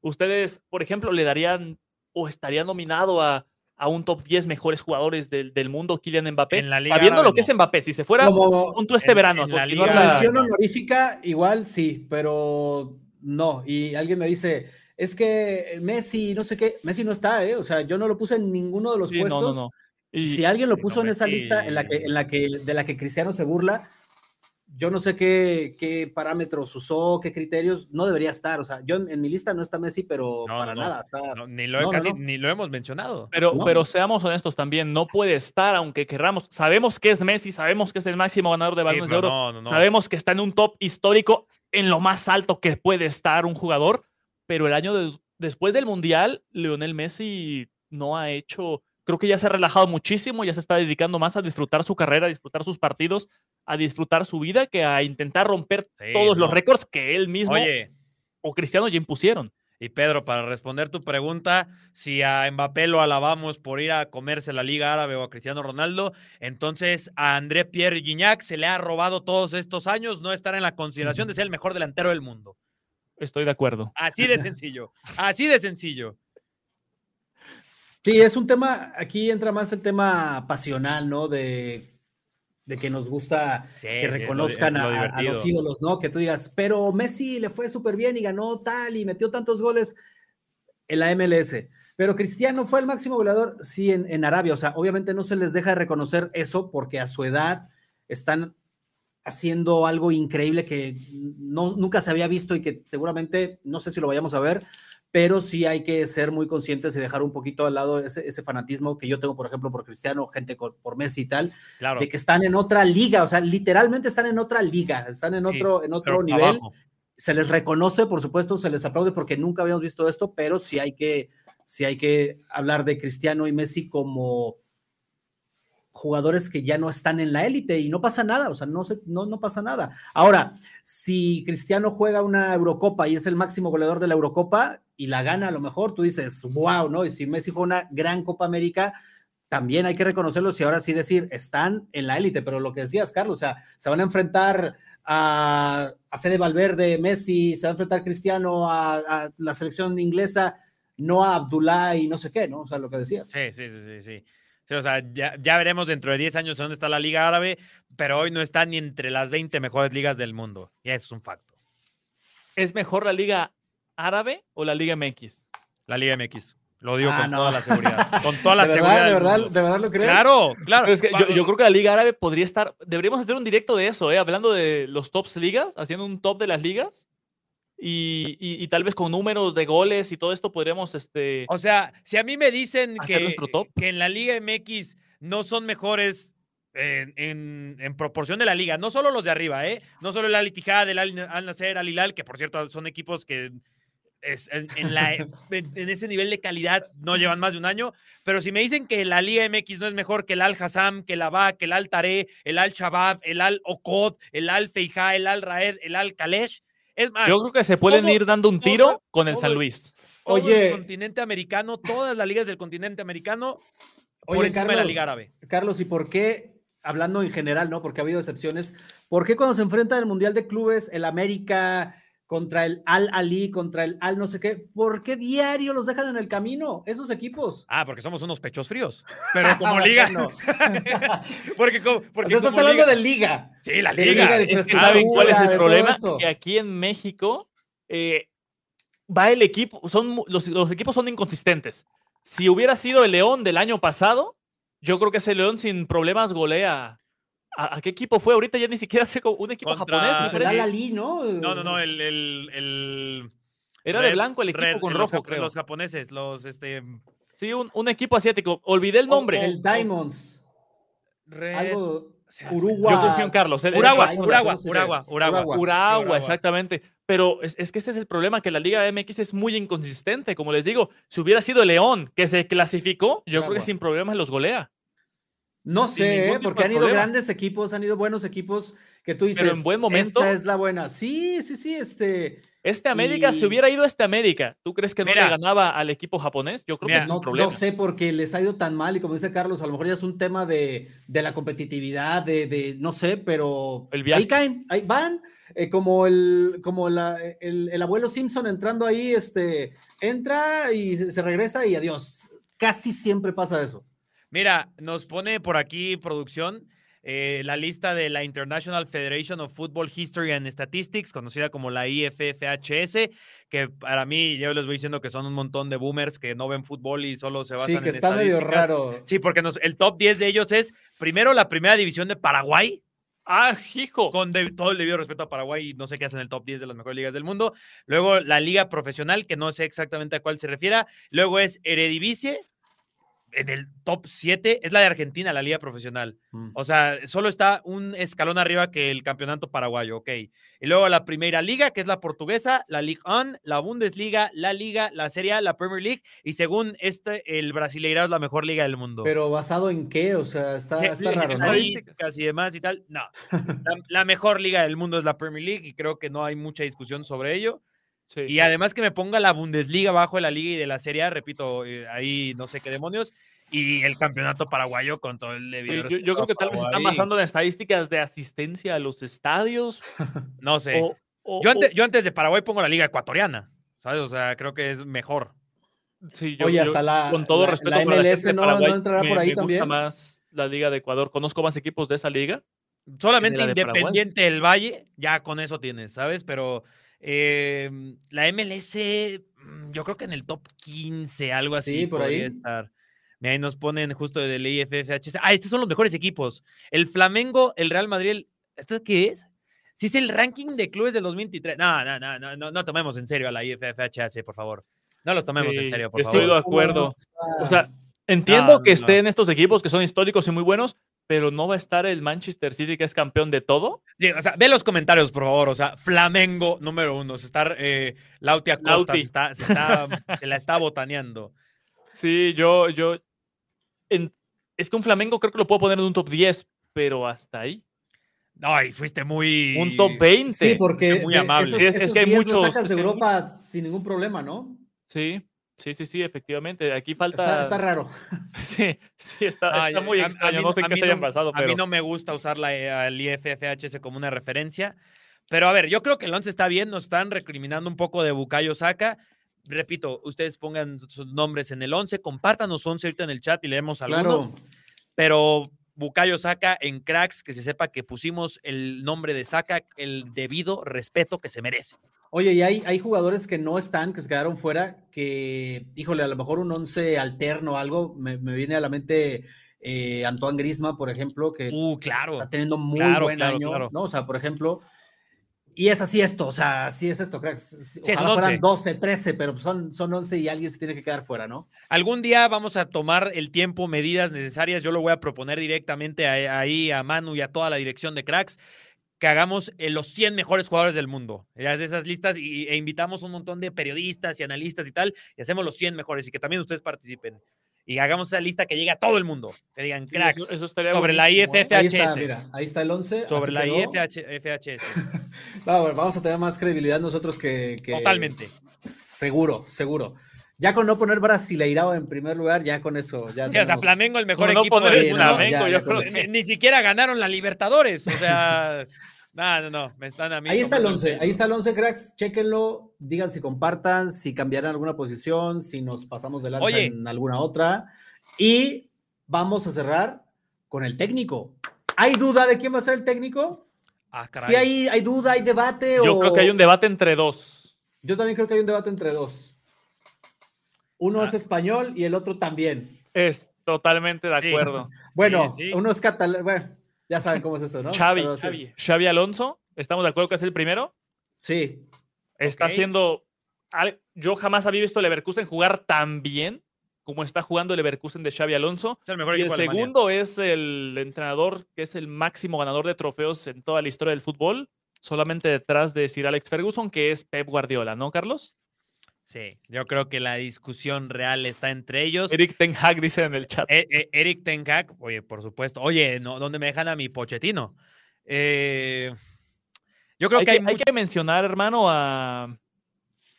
¿Ustedes, por ejemplo, le darían o estaría nominado a a un top 10 mejores jugadores del, del mundo, Kylian Mbappé, sabiendo lo que es Mbappé, si se fuera junto este verano. En la, mención honorífica, igual sí, pero no. Y alguien me dice, es que Messi, no sé qué, Messi no está, ¿eh? O sea, yo no lo puse en ninguno de los puestos. Y, si alguien lo puso en esa lista en la que, en la que, de la que Cristiano se burla, yo no sé qué, parámetros usó, qué criterios, no debería estar. O sea, yo en, mi lista no está Messi, pero para nada. ni, lo ni lo hemos mencionado. Pero, pero seamos honestos también, no puede estar aunque querramos. Sabemos que es Messi, sabemos que es el máximo ganador de balones de oro. Sabemos que está en un top histórico en lo más alto que puede estar un jugador, pero el año después del Mundial, Lionel Messi no ha hecho creo que ya se ha relajado muchísimo, ya se está dedicando más a disfrutar su carrera, a disfrutar sus partidos, a disfrutar su vida, que a intentar romper todos los récords que él mismo o Cristiano ya impusieron. Y Pedro, para responder tu pregunta, si a Mbappé lo alabamos por ir a comerse la Liga Árabe o a Cristiano Ronaldo, entonces a André Pierre Gignac se le ha robado todos estos años no estar en la consideración de ser el mejor delantero del mundo. Estoy de acuerdo. Así de sencillo, así de sencillo. Sí, es un tema, aquí entra más el tema pasional, ¿no? De, que nos gusta que reconozcan a, los ídolos, ¿no? Que tú digas, pero Messi le fue súper bien y ganó tal y metió tantos goles. en la MLS. Pero Cristiano fue el máximo goleador, sí, en, en, Arabia. O sea, obviamente no se les deja de reconocer eso porque a su edad están haciendo algo increíble que no, nunca se había visto y que seguramente, no sé si lo vayamos a ver, pero sí hay que ser muy conscientes y dejar un poquito al lado ese, ese fanatismo que yo tengo, por ejemplo, por Cristiano, gente por, por Messi y tal, Claro. de que están en otra liga, o sea, literalmente están en otra liga, están en Sí, otro, en otro nivel. abajo. Se les reconoce, por supuesto, se les aplaude porque nunca habíamos visto esto, pero sí hay que, sí hay que hablar de Cristiano y Messi como jugadores que ya no están en la élite y no pasa nada, o sea, no, se, no, no pasa nada. Ahora, si Cristiano juega una Eurocopa y es el máximo goleador de la Eurocopa y la gana a lo mejor, tú dices, wow, ¿no? Y si Messi juega una gran Copa América, también hay que reconocerlos y ahora sí decir, están en la élite, pero lo que decías, Carlos, o sea, se van a enfrentar a, a Fede Valverde, Messi, se va a enfrentar Cristiano a, la selección inglesa, no a Abdullah y no sé qué, ¿no? O sea, lo que decías. Sí, sí, sí, sí. Sí. O sea, ya, ya, veremos dentro de 10 años dónde está la Liga Árabe, pero hoy no está ni entre las 20 mejores ligas del mundo. Y eso es un facto. ¿Es mejor la Liga Árabe o la Liga MX? La Liga MX. Lo digo Ah, con no. toda la seguridad. Con [laughs] toda la ¿De seguridad. verdad, de del verdad, de verdad lo crees? Claro, claro. Es que yo, yo creo que la Liga Árabe podría estar. Deberíamos hacer un directo de eso, ¿eh? hablando de los tops ligas, haciendo un top de las ligas. Y, y- y tal vez con números de goles y todo esto podríamos. Este, O sea, si a mí me dicen ¿Hacer que, nuestro top? que en la Liga MX no son mejores en, en- en proporción de la liga, no solo los de arriba, ¿eh? No solo el Al Ittihad, el Al, Nasser, Al Hilal, que por cierto son equipos que es, en, en la- en- ese nivel de calidad no llevan más de un año, pero si me dicen que la Liga MX no es mejor que el Al Hassam, que el Abak, el Al Taré, el Al Shabab, el Al Okod, el Al Feijá, el Al Raed, el Al Kalesh, es más, yo creo que se pueden todo- ir dando un todo- tiro con el todo San Luis. todo Oye. el continente americano, todas las ligas del continente americano, por Oye, encima de la Liga Árabe. Carlos, ¿y por qué, hablando en general, ¿no? Porque ha habido excepciones, ¿por qué cuando se enfrenta el Mundial de Clubes, el América contra el Al Ali, contra el Al no sé qué, ¿por qué diario los dejan en el camino esos equipos? Ah, porque somos unos pechos fríos. Pero como [laughs] liga. [laughs] Porque como, O porque sea, estás como hablando liga- de liga. Sí, la de liga. liga de Es que Claro, ¿saben cuál es el problema? Que aquí en México eh, va el equipo, son, los, los equipos son inconsistentes. Si hubiera sido el León del año pasado, yo creo que ese León sin problemas golea. ¿A, a qué equipo fue? Ahorita ya ni siquiera sé un equipo Contra- japonés. Pues el parece. Al Ali, ¿no? No, no, no, el. el, el Era de blanco el equipo red- con los rojo, jap- creo. Los japoneses, los. Este, Sí, un, un equipo asiático. Olvidé el nombre. El Diamonds. red- Algo. Uruguay. Yo confío en Carlos. Uragua, Uragua, no Uragua. Uragua. Exactamente. Pero es, es que ese es el problema, que la Liga MX es muy inconsistente. Como les digo, si hubiera sido León que se clasificó, yo creo que sin problemas los golea. No sé, ¿eh? porque han ido problema. grandes equipos, han ido buenos equipos que tú dices. Pero en buen momento. Esta es la buena. Sí, sí, sí, este. Este América, si Y- hubiera ido este América, ¿tú crees que no Mira. le ganaba al equipo japonés? Yo creo Mira, que sin No, problema. no sé porque les ha ido tan mal y como dice Carlos, a lo mejor ya es un tema de, de la competitividad, de, de- no sé, pero El viaje. ahí caen, ahí van, eh, como el como la- el, el abuelo Simpson entrando ahí, este, entra y se regresa y adiós. Casi siempre pasa eso. Mira, nos pone por aquí producción eh, la lista de la International Federation of Football History and Statistics, conocida como la IFFHS, que para mí yo les voy diciendo que son un montón de boomers que no ven fútbol y solo se basan Sí, en que está medio raro. Sí, porque nos- el top 10 de ellos es primero la primera división de Paraguay, ¡Ah, hijo! con de- todo el debido respeto a Paraguay, y no sé qué hacen en el top 10 de las mejores ligas del mundo. Luego la liga profesional, que no sé exactamente a cuál se refiera. Luego es Eredivisie, en el top 7, es la de Argentina, la liga profesional. Mm. O sea, solo está un escalón arriba que el campeonato paraguayo, ok. Y luego la primera liga, que es la portuguesa, la Ligue 1, la Bundesliga, la Liga, la Serie A, la Premier League, y según este, el Brasileirao es la mejor liga del mundo. Pero basado en qué, o sea, está, Sí, está raro. ¿no? estadísticas y demás y tal. No. [laughs] La, la mejor liga del mundo es la Premier League y creo que no hay mucha discusión sobre ello. Sí. Y además que me ponga la Bundesliga abajo de la liga y de la Serie A, repito, eh, ahí no sé qué demonios. Y el campeonato paraguayo con todo el debido Yo, yo- yo creo que tal vez se están basando en estadísticas de asistencia a los estadios. No sé. o- o- yo, antes, o- yo antes de Paraguay pongo la liga ecuatoriana, ¿sabes? O sea, creo que es mejor. sí, yo- Oye, yo, hasta la- con todo la- respeto la para MLS gente de no- Paraguay, no entrará me- por ahí me gusta también. más la Liga de Ecuador. Conozco más equipos de esa liga. Solamente la de. Independiente del Valle, ya con eso tienes, ¿sabes? Pero eh, la MLS, mm, yo creo que en el top 15, algo así. Sí, por ahí. podría estar. Mira, ahí nos ponen justo del IFFHS. Ah, estos son los mejores equipos. El Flamengo, el Real Madrid. el- ¿Esto qué es? Si es el ranking de clubes del 2023. No, no, no, no, no, no tomemos en serio a la IFFHS, por favor. No los tomemos en serio, por estoy favor. de acuerdo. O sea, entiendo No, que no. estén estos equipos que son históricos y muy buenos, pero no va a estar el Manchester City que es campeón de todo. Sí, o sea, ve los comentarios, por favor. O sea, Flamengo número uno. Se está eh, Lauti Acosta, Lauti. Se, está, se, está- se la está botaneando. Sí, yo, yo. en- es que un Flamengo creo que lo puedo poner en un top 10, pero hasta ahí. Ay, fuiste muy. Un top 20. Sí, porque muy amable. esos- Es- es esos que hay 10 los muchos- sacas de es que hay Europa sin ningún problema, ¿no? Sí, sí, sí, sí, efectivamente. Aquí falta. Está, está raro. [laughs] Sí, sí, está, está muy a- a extraño. mí no sé a qué se hayan no- pasado, A pero. mí no me gusta usar la, eh, al IFFHS como una referencia. Pero a ver, yo creo que el 11 está bien. Nos están recriminando un poco de Bukayo Saka. Repito, ustedes pongan sus- sus nombres en el 11. Compártanos 11 ahorita en el chat y leemos algunos. Claro. pero Bukayo Saka en cracks, que se sepa que pusimos el nombre de Saka, el debido respeto que se merece. Oye, y hay, hay jugadores que no están, que se quedaron fuera, que, híjole, a lo mejor un once alterno o algo, me, me viene a la mente eh, Antoine Grisma, por ejemplo, que Uh, claro. está teniendo muy claro, buen claro, año, claro. ¿no? O sea, por ejemplo, y es así esto, o sea, así es esto, cracks. Sí, Ojalá fueran 11. 12, 13, pero son, son 11 y alguien se tiene que quedar fuera, ¿no? Algún día vamos a tomar el tiempo, medidas necesarias. Yo lo voy a proponer directamente a- ahí a Manu y a toda la dirección de cracks. Que hagamos eh, los 100 mejores jugadores del mundo. Esas listas y, e invitamos un montón de periodistas y analistas y tal. Y hacemos los 100 mejores y que también ustedes participen. Y hagamos esa lista que llegue a todo el mundo. Que digan Sí, cracks. eso, eso estaría sobre la buenísimo, ¿eh? Ahí está, mira, ahí está el 11. sobre la [laughs] bueno, vamos a tener más credibilidad nosotros que, que- Totalmente. Seguro, seguro. Ya con no poner Brasileirao en primer lugar, ya con eso. Ya Sí, o sea, Flamengo el mejor no equipo poner Sí, no, mundo. Flamengo, ya, yo ya creo con que eso. Ni, ni siquiera ganaron la Libertadores. O sea, [laughs] no, no, no. Me están a mí Ahí está el como- 11, ahí está el 11, cracks. Chéquenlo, digan si compartan, si cambiarán alguna posición, si nos pasamos de lanza Oye. en alguna otra. Y vamos a cerrar con el técnico. ¿Hay duda de quién va a ser el técnico? Ah, caray. Si hay, hay duda, hay debate. Yo o... creo que hay un debate entre dos. Yo también creo que hay un debate entre dos. Uno Ah. es español y el otro también. Es totalmente de Sí. acuerdo. Bueno, sí. uno es catalán. Bueno, ya saben cómo es eso, ¿no? Xavi, Pero sí. Xavi, Xavi Alonso, ¿estamos de acuerdo que es el primero? Sí, Está Ok. haciendo. al- Yo jamás había visto a Leverkusen jugar tan bien como está jugando el Leverkusen de Xavi Alonso. Es el mejor Y el segundo es el entrenador que es el máximo ganador de trofeos en toda la historia del fútbol, solamente detrás de Sir Alex Ferguson, que es Pep Guardiola, ¿no, Carlos? Sí, yo creo que la discusión real está entre ellos. Eric Ten Hag dice en el chat. E- e- Eric Ten Hag, oye, por supuesto. Oye, no, ¿dónde me dejan a mi Pochettino? Eh, yo creo hay, que hay, que, hay mucho- que mencionar, hermano, a,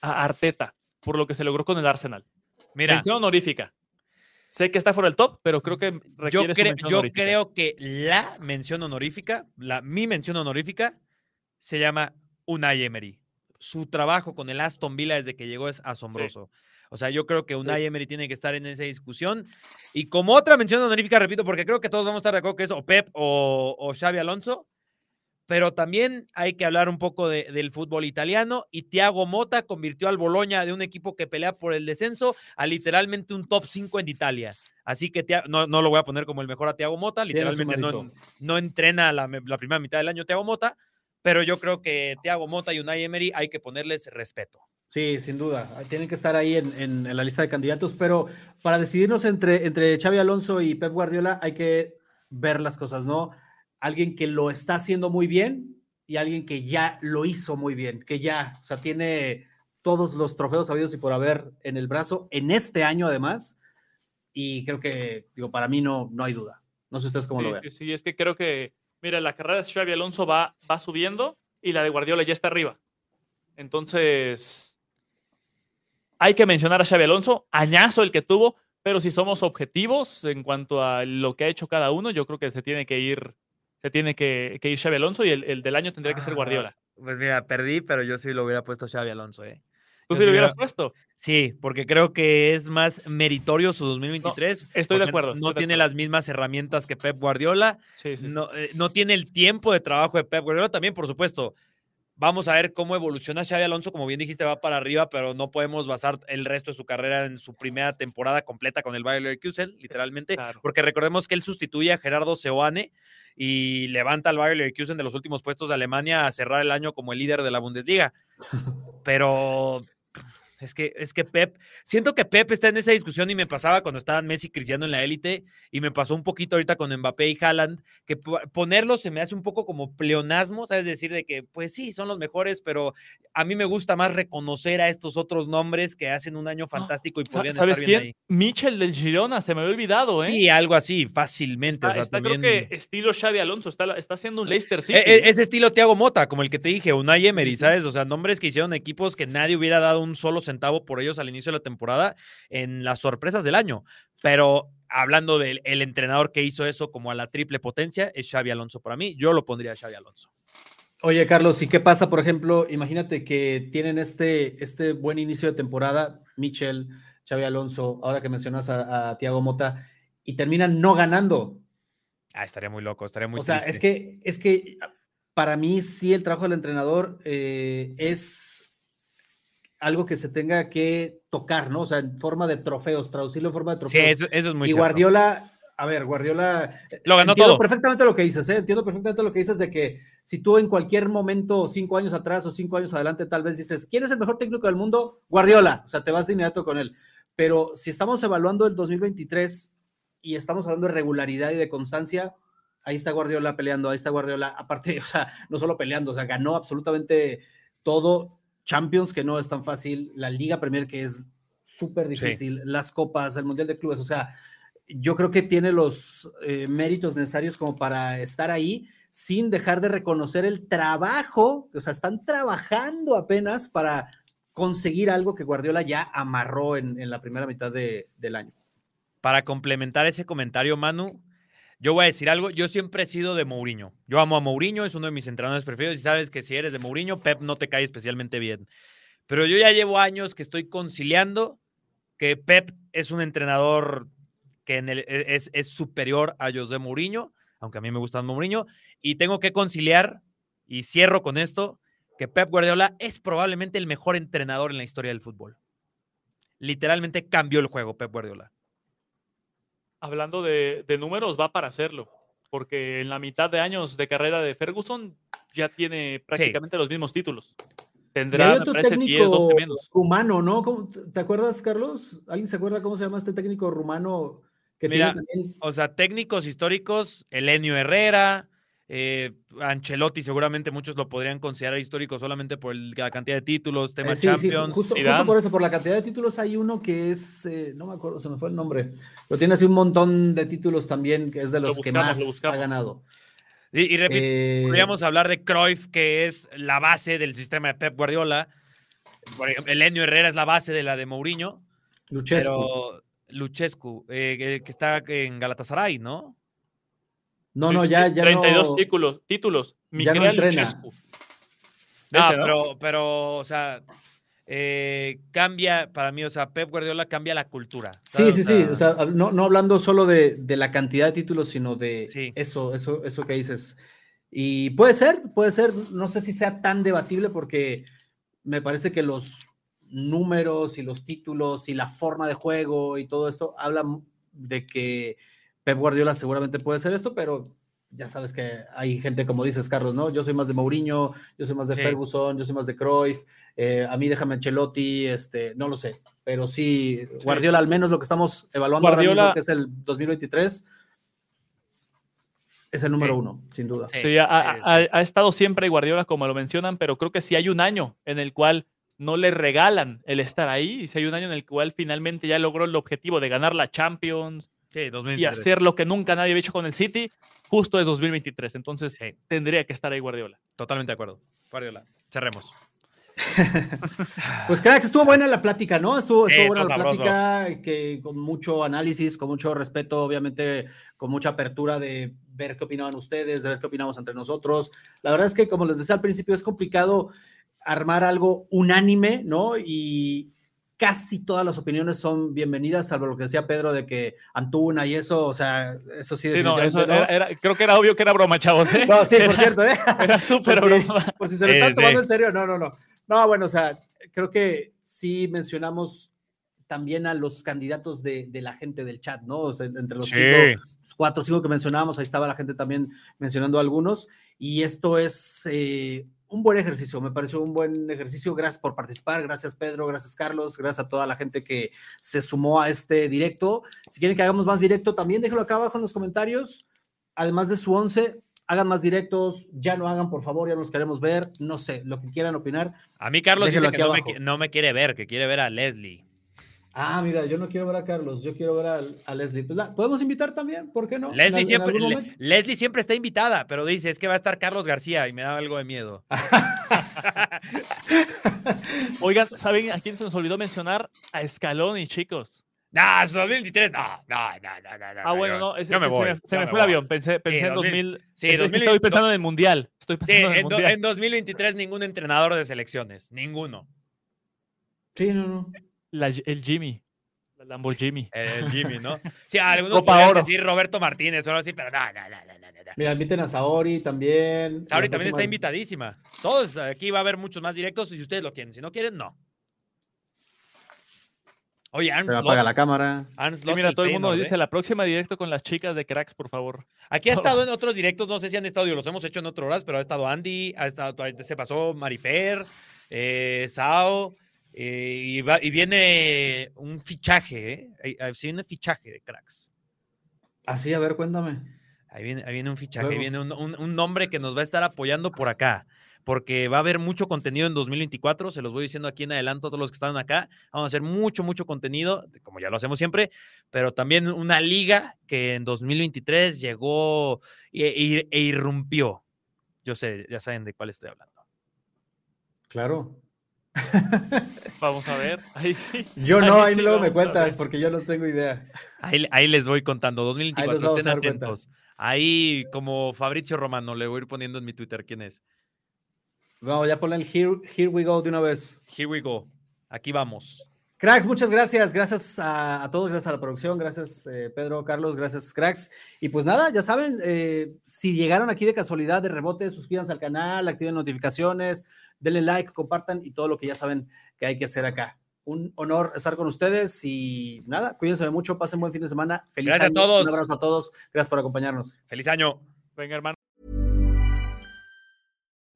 a Arteta por lo que se logró con el Arsenal. Mira, mención honorífica. Sé que está fuera del top, pero creo que yo, requiere cre- yo honorífica. creo que la mención honorífica, la, mi mención honorífica, se llama Unai Emery. Su trabajo con el Aston Villa desde que llegó es asombroso. O sea, yo creo que Unai Emery tiene que estar en esa discusión. Y como otra mención honorífica, repito, porque creo que todos vamos a estar de acuerdo que es o Pep o, o Xavi Alonso, pero también hay que hablar un poco de- del fútbol italiano. Y Thiago Mota convirtió al Boloña de un equipo que pelea por el descenso a literalmente un top 5 en Italia. Así que no, no lo voy a poner como el mejor a Thiago Mota, literalmente no, no entrena la, la primera mitad del año Thiago Mota, pero yo creo que Thiago Mota y Unai Emery hay que ponerles respeto. Sí, sin duda. Tienen que estar ahí en, en- en la lista de candidatos, pero para decidirnos entre, entre Xavi Alonso y Pep Guardiola hay que ver las cosas, ¿no? Alguien que lo está haciendo muy bien y alguien que ya lo hizo muy bien, que ya, o sea, tiene todos los trofeos habidos y por haber en el brazo en este año además. Y creo que, digo, para mí no, no hay duda. No sé ustedes cómo lo ven. sí, sí, es que creo que, mira, la carrera de Xavi Alonso va, va subiendo y la de Guardiola ya está arriba. Entonces, hay que mencionar a Xavi Alonso, añazo el que tuvo, pero si somos objetivos en cuanto a lo que ha hecho cada uno, yo creo que se tiene que ir, se tiene que, que ir Xavi Alonso y el, el del año tendría que ser Guardiola. Pues mira, perdí, pero yo sí lo hubiera puesto Xavi Alonso, ¿eh? ¿Tú sí lo hubieras hubiera- puesto? Sí, porque creo que es más meritorio su 2023. estoy de acuerdo, No de tiene acuerdo. las mismas herramientas que Pep Guardiola. Sí, sí, sí. no, eh, no tiene el tiempo de trabajo de Pep Guardiola. También, por supuesto, Vamos a ver cómo evoluciona Xavi Alonso. Como bien dijiste, va para arriba, pero no podemos basar el resto de su carrera en su primera temporada completa con el Bayer Leverkusen, literalmente, Claro. porque recordemos que él sustituye a Gerardo Seoane y levanta al Bayer Leverkusen de los últimos puestos de Alemania a cerrar el año como el líder de la Bundesliga. [laughs] Pero es que, es que Pep, siento que Pep está en esa discusión y me pasaba cuando estaban Messi y Cristiano en la élite y me pasó un poquito ahorita con Mbappé y Haaland, que po- ponerlos se me hace un poco como pleonasmo, ¿sabes? Decir de que, pues sí, son los mejores, pero a mí me gusta más reconocer a estos otros nombres que hacen un año fantástico y podrían ¿Sabes estar bien quién? Michel del Girona, se me había olvidado, ¿eh? ahí. Sí, algo así, fácilmente. está, o sea, está también- creo que estilo Xavi Alonso, está, está haciendo un Leicester City. E- e- ese estilo Thiago Mota, como el que te dije, Unai Emery, ¿sabes? O sea, nombres que hicieron equipos que nadie hubiera dado un solo centavo por ellos al inicio de la temporada en las sorpresas del año. Pero hablando del el entrenador que hizo eso como a la triple potencia, es Xavi Alonso para mí. Yo lo pondría a Xavi Alonso. Oye, Carlos, ¿y qué pasa, por ejemplo? Imagínate que tienen este, este buen inicio de temporada, Michel, Xavi Alonso, ahora que mencionas a, a Tiago Mota, y terminan no ganando. Ah, estaría muy loco, estaría muy o sea, triste. es que, es que para mí sí el trabajo del entrenador eh, es algo que se tenga que tocar, ¿no? O sea, en forma de trofeos, traducirlo en forma de Sí, trofeos. eso, eso es muy y cierto. Guardiola, a ver, Guardiola. Lo ganó entiendo todo. perfectamente lo que dices, ¿eh? Entiendo perfectamente lo que dices de que si tú en cualquier momento, cinco años atrás o cinco años adelante, tal vez dices, ¿quién es el mejor técnico del mundo? Guardiola. O sea, te vas de inmediato con él. Pero si estamos evaluando el 2023 y estamos hablando de regularidad y de constancia, ahí está Guardiola peleando, ahí está Guardiola, aparte, [laughs] o sea, no solo peleando, o sea, ganó absolutamente todo. Champions, que no es tan fácil, la Liga Premier, que es súper difícil, las copas, el Mundial de Clubes, o sea, yo creo que tiene los eh, méritos necesarios como para estar ahí sin dejar de reconocer el trabajo, o sea, están trabajando apenas para conseguir algo que Guardiola ya amarró en, en la primera mitad de, del año. Para complementar ese comentario, Manu, yo voy a decir algo. Yo siempre he sido de Mourinho. Yo amo a Mourinho, es uno de mis entrenadores preferidos. Y sabes que si eres de Mourinho, Pep no te cae especialmente bien. Pero yo ya llevo años que estoy conciliando que Pep es un entrenador que e, es, es superior a José Mourinho, aunque a mí me gusta Mourinho. Y tengo que conciliar, y cierro con esto, que Pep Guardiola es probablemente el mejor entrenador en la historia del fútbol. Literalmente cambió el juego, Pep Guardiola. Hablando de, de números, va para hacerlo. Porque en la mitad de años de carrera de Ferguson ya tiene prácticamente los mismos títulos. Tendrá, hay me otro parece, 10, técnico 12 menos. rumano, ¿no? ¿Cómo- ¿Te acuerdas, Carlos? ¿Alguien se acuerda cómo se llama este técnico rumano que Mira, tiene también O sea, técnicos históricos, Elenio Herrera, eh, Ancelotti, seguramente muchos lo podrían considerar histórico solamente por el- la cantidad de títulos, Eh, temas sí, sí, Champions. justo, por eso, por la cantidad de títulos, hay uno que es, eh, no me acuerdo, se me fue el nombre, pero tiene así un montón de títulos también, que es de Lo los que más lo ha ganado. Y, y repito, podríamos hablar de Cruyff, que es la base del sistema de Pep Guardiola. Ejemplo, Elenio Herrera es la base de la de Mourinho, Luchescu. pero Luchescu, que está en Galatasaray, ¿no? No, no, ya, ya 32 no, títulos. títulos. ya no entrena. Ah, Ese, ¿no? pero, pero, o sea, eh, cambia, para mí, o sea, Pep Guardiola cambia la cultura. Sí, sí, sí, o sea, no, no hablando solo de, de la cantidad de títulos, sino de Sí. eso, eso, eso que dices. Y puede ser, puede ser, no sé si sea tan debatible porque me parece que los números y los títulos y la forma de juego y todo esto hablan de que Pep Guardiola seguramente puede ser esto, pero ya sabes que hay gente, como dices, Carlos, ¿no? Yo soy más de Mourinho, yo soy más de Sí. Ferguson, yo soy más de Cruyff, eh, a mí déjame Ancelotti, este, no lo sé, pero sí, Guardiola, al menos lo que estamos evaluando ahora mismo, que es el 2023, es el número Sí. uno, sin duda. Sí. Sí, ha, ha- sí. ha- ha estado siempre Guardiola, como lo mencionan, pero creo que si hay un año en el cual no le regalan el estar ahí, y si hay un año en el cual finalmente ya logró el objetivo de ganar la Champions Sí, y 2023. hacer lo que nunca nadie había hecho con el City, justo es 2023. Entonces Sí, tendría que estar ahí Guardiola. totalmente de acuerdo. Guardiola, cerremos. Pues cracks, estuvo buena la plática, ¿no? Estuvo, estuvo Sí, buena la sabroso. plática, que con mucho análisis, con mucho respeto, obviamente, con mucha apertura de ver qué opinaban ustedes, de ver qué opinamos entre nosotros. La verdad es que, como les decía al principio, es complicado armar algo unánime, ¿no? Y, casi todas las opiniones son bienvenidas, salvo lo que decía Pedro de que Antuna y eso, o sea, eso sí. sí no, eso era, creo que era obvio que era broma, chavos. ¿eh? [laughs] No, sí, por cierto, ¿eh? [laughs] Era súper broma. [laughs] por si se lo están tomando en serio, no, no, no. No, bueno, o sea, creo que sí mencionamos también a los candidatos de, de la gente del chat, ¿no? O sea, entre los cinco, cuatro o cinco que mencionábamos, ahí estaba la gente también mencionando algunos, y esto es eh, un buen ejercicio, me pareció un buen ejercicio. Gracias por participar, gracias Pedro, gracias Carlos, gracias a toda la gente que se sumó a este directo. Si quieren que hagamos más directo, también déjenlo acá abajo en los comentarios. Además de su once, hagan más directos, ya no hagan, por favor, ya nos queremos ver, no sé, lo que quieran opinar. A mí Carlos dice que no me, no me, quiere ver, que quiere ver a Leslie. Ah, mira, yo no quiero ver a Carlos, yo quiero ver a, Leslie. Pues podemos invitar también, ¿por qué no? Leslie, siempre, Leslie siempre está invitada, pero dice, es que va a estar Carlos García y me da algo de miedo. [laughs] Oigan, ¿saben a quién se nos olvidó mencionar? A Scaloni, chicos. No, 2023, no, no, no, no, Ah, bueno, no, se, me, fue el avión, pensé, pensé en 2000, sí, estoy pensando en el Mundial. Estoy pensando en, el mundial. en 2023 ningún entrenador de selecciones, ninguno. Sí, no, no el Jimmy. El Lamborghini. El Jimmy, ¿no? [laughs] Sí, algunos podrían decir Roberto Martínez o algo así, pero no, no, no, no, no. Mira, inviten a Saori también. Saori también está invitadísima. Todos, aquí va a haber muchos más directos si ustedes lo quieren. Si no quieren, no. Oye, Arns apaga la cámara. mira, todo el mundo dice la próxima directo con las chicas de Cracks, por favor. Aquí ha estado en otros directos, no sé si han estado, los hemos hecho en otras horas, pero ha estado Andy, ha estado, se pasó Marifer, eh, Sao, eh, y, viene un fichaje, ¿eh? Ahí, viene fichaje de cracks. Así, a ver, cuéntame. Ahí viene, ahí viene un fichaje, viene un, nombre que nos va a estar apoyando por acá, porque va a haber mucho contenido en 2024, se los voy diciendo aquí en adelanto a todos los que están acá, vamos a hacer mucho, mucho contenido, como ya lo hacemos siempre, pero también una liga que en 2023 llegó e, e irrumpió. Yo sé, ya saben de cuál estoy hablando. Claro. [laughs] Vamos a ver. Yo no, ahí, luego me cuentas porque yo no tengo idea. Ahí, les voy contando. 2024, estén atentos. Ahí, como Fabricio Romano, le voy a ir poniendo en mi Twitter quién es. No, ya ponle el here, here we go de una vez. Here we go. Aquí vamos. Cracks, muchas gracias. Gracias a, todos, gracias a la producción, gracias eh, Pedro, Carlos, gracias Cracks. Y pues nada, ya saben, eh, si llegaron aquí de casualidad, de rebote, suscríbanse al canal, activen notificaciones, denle like, compartan y todo lo que ya saben que hay que hacer acá. Un honor estar con ustedes y nada, cuídense mucho, pasen buen fin de semana. Feliz gracias año. a todos. Un abrazo a todos. Gracias por acompañarnos. Feliz año. Venga, hermano.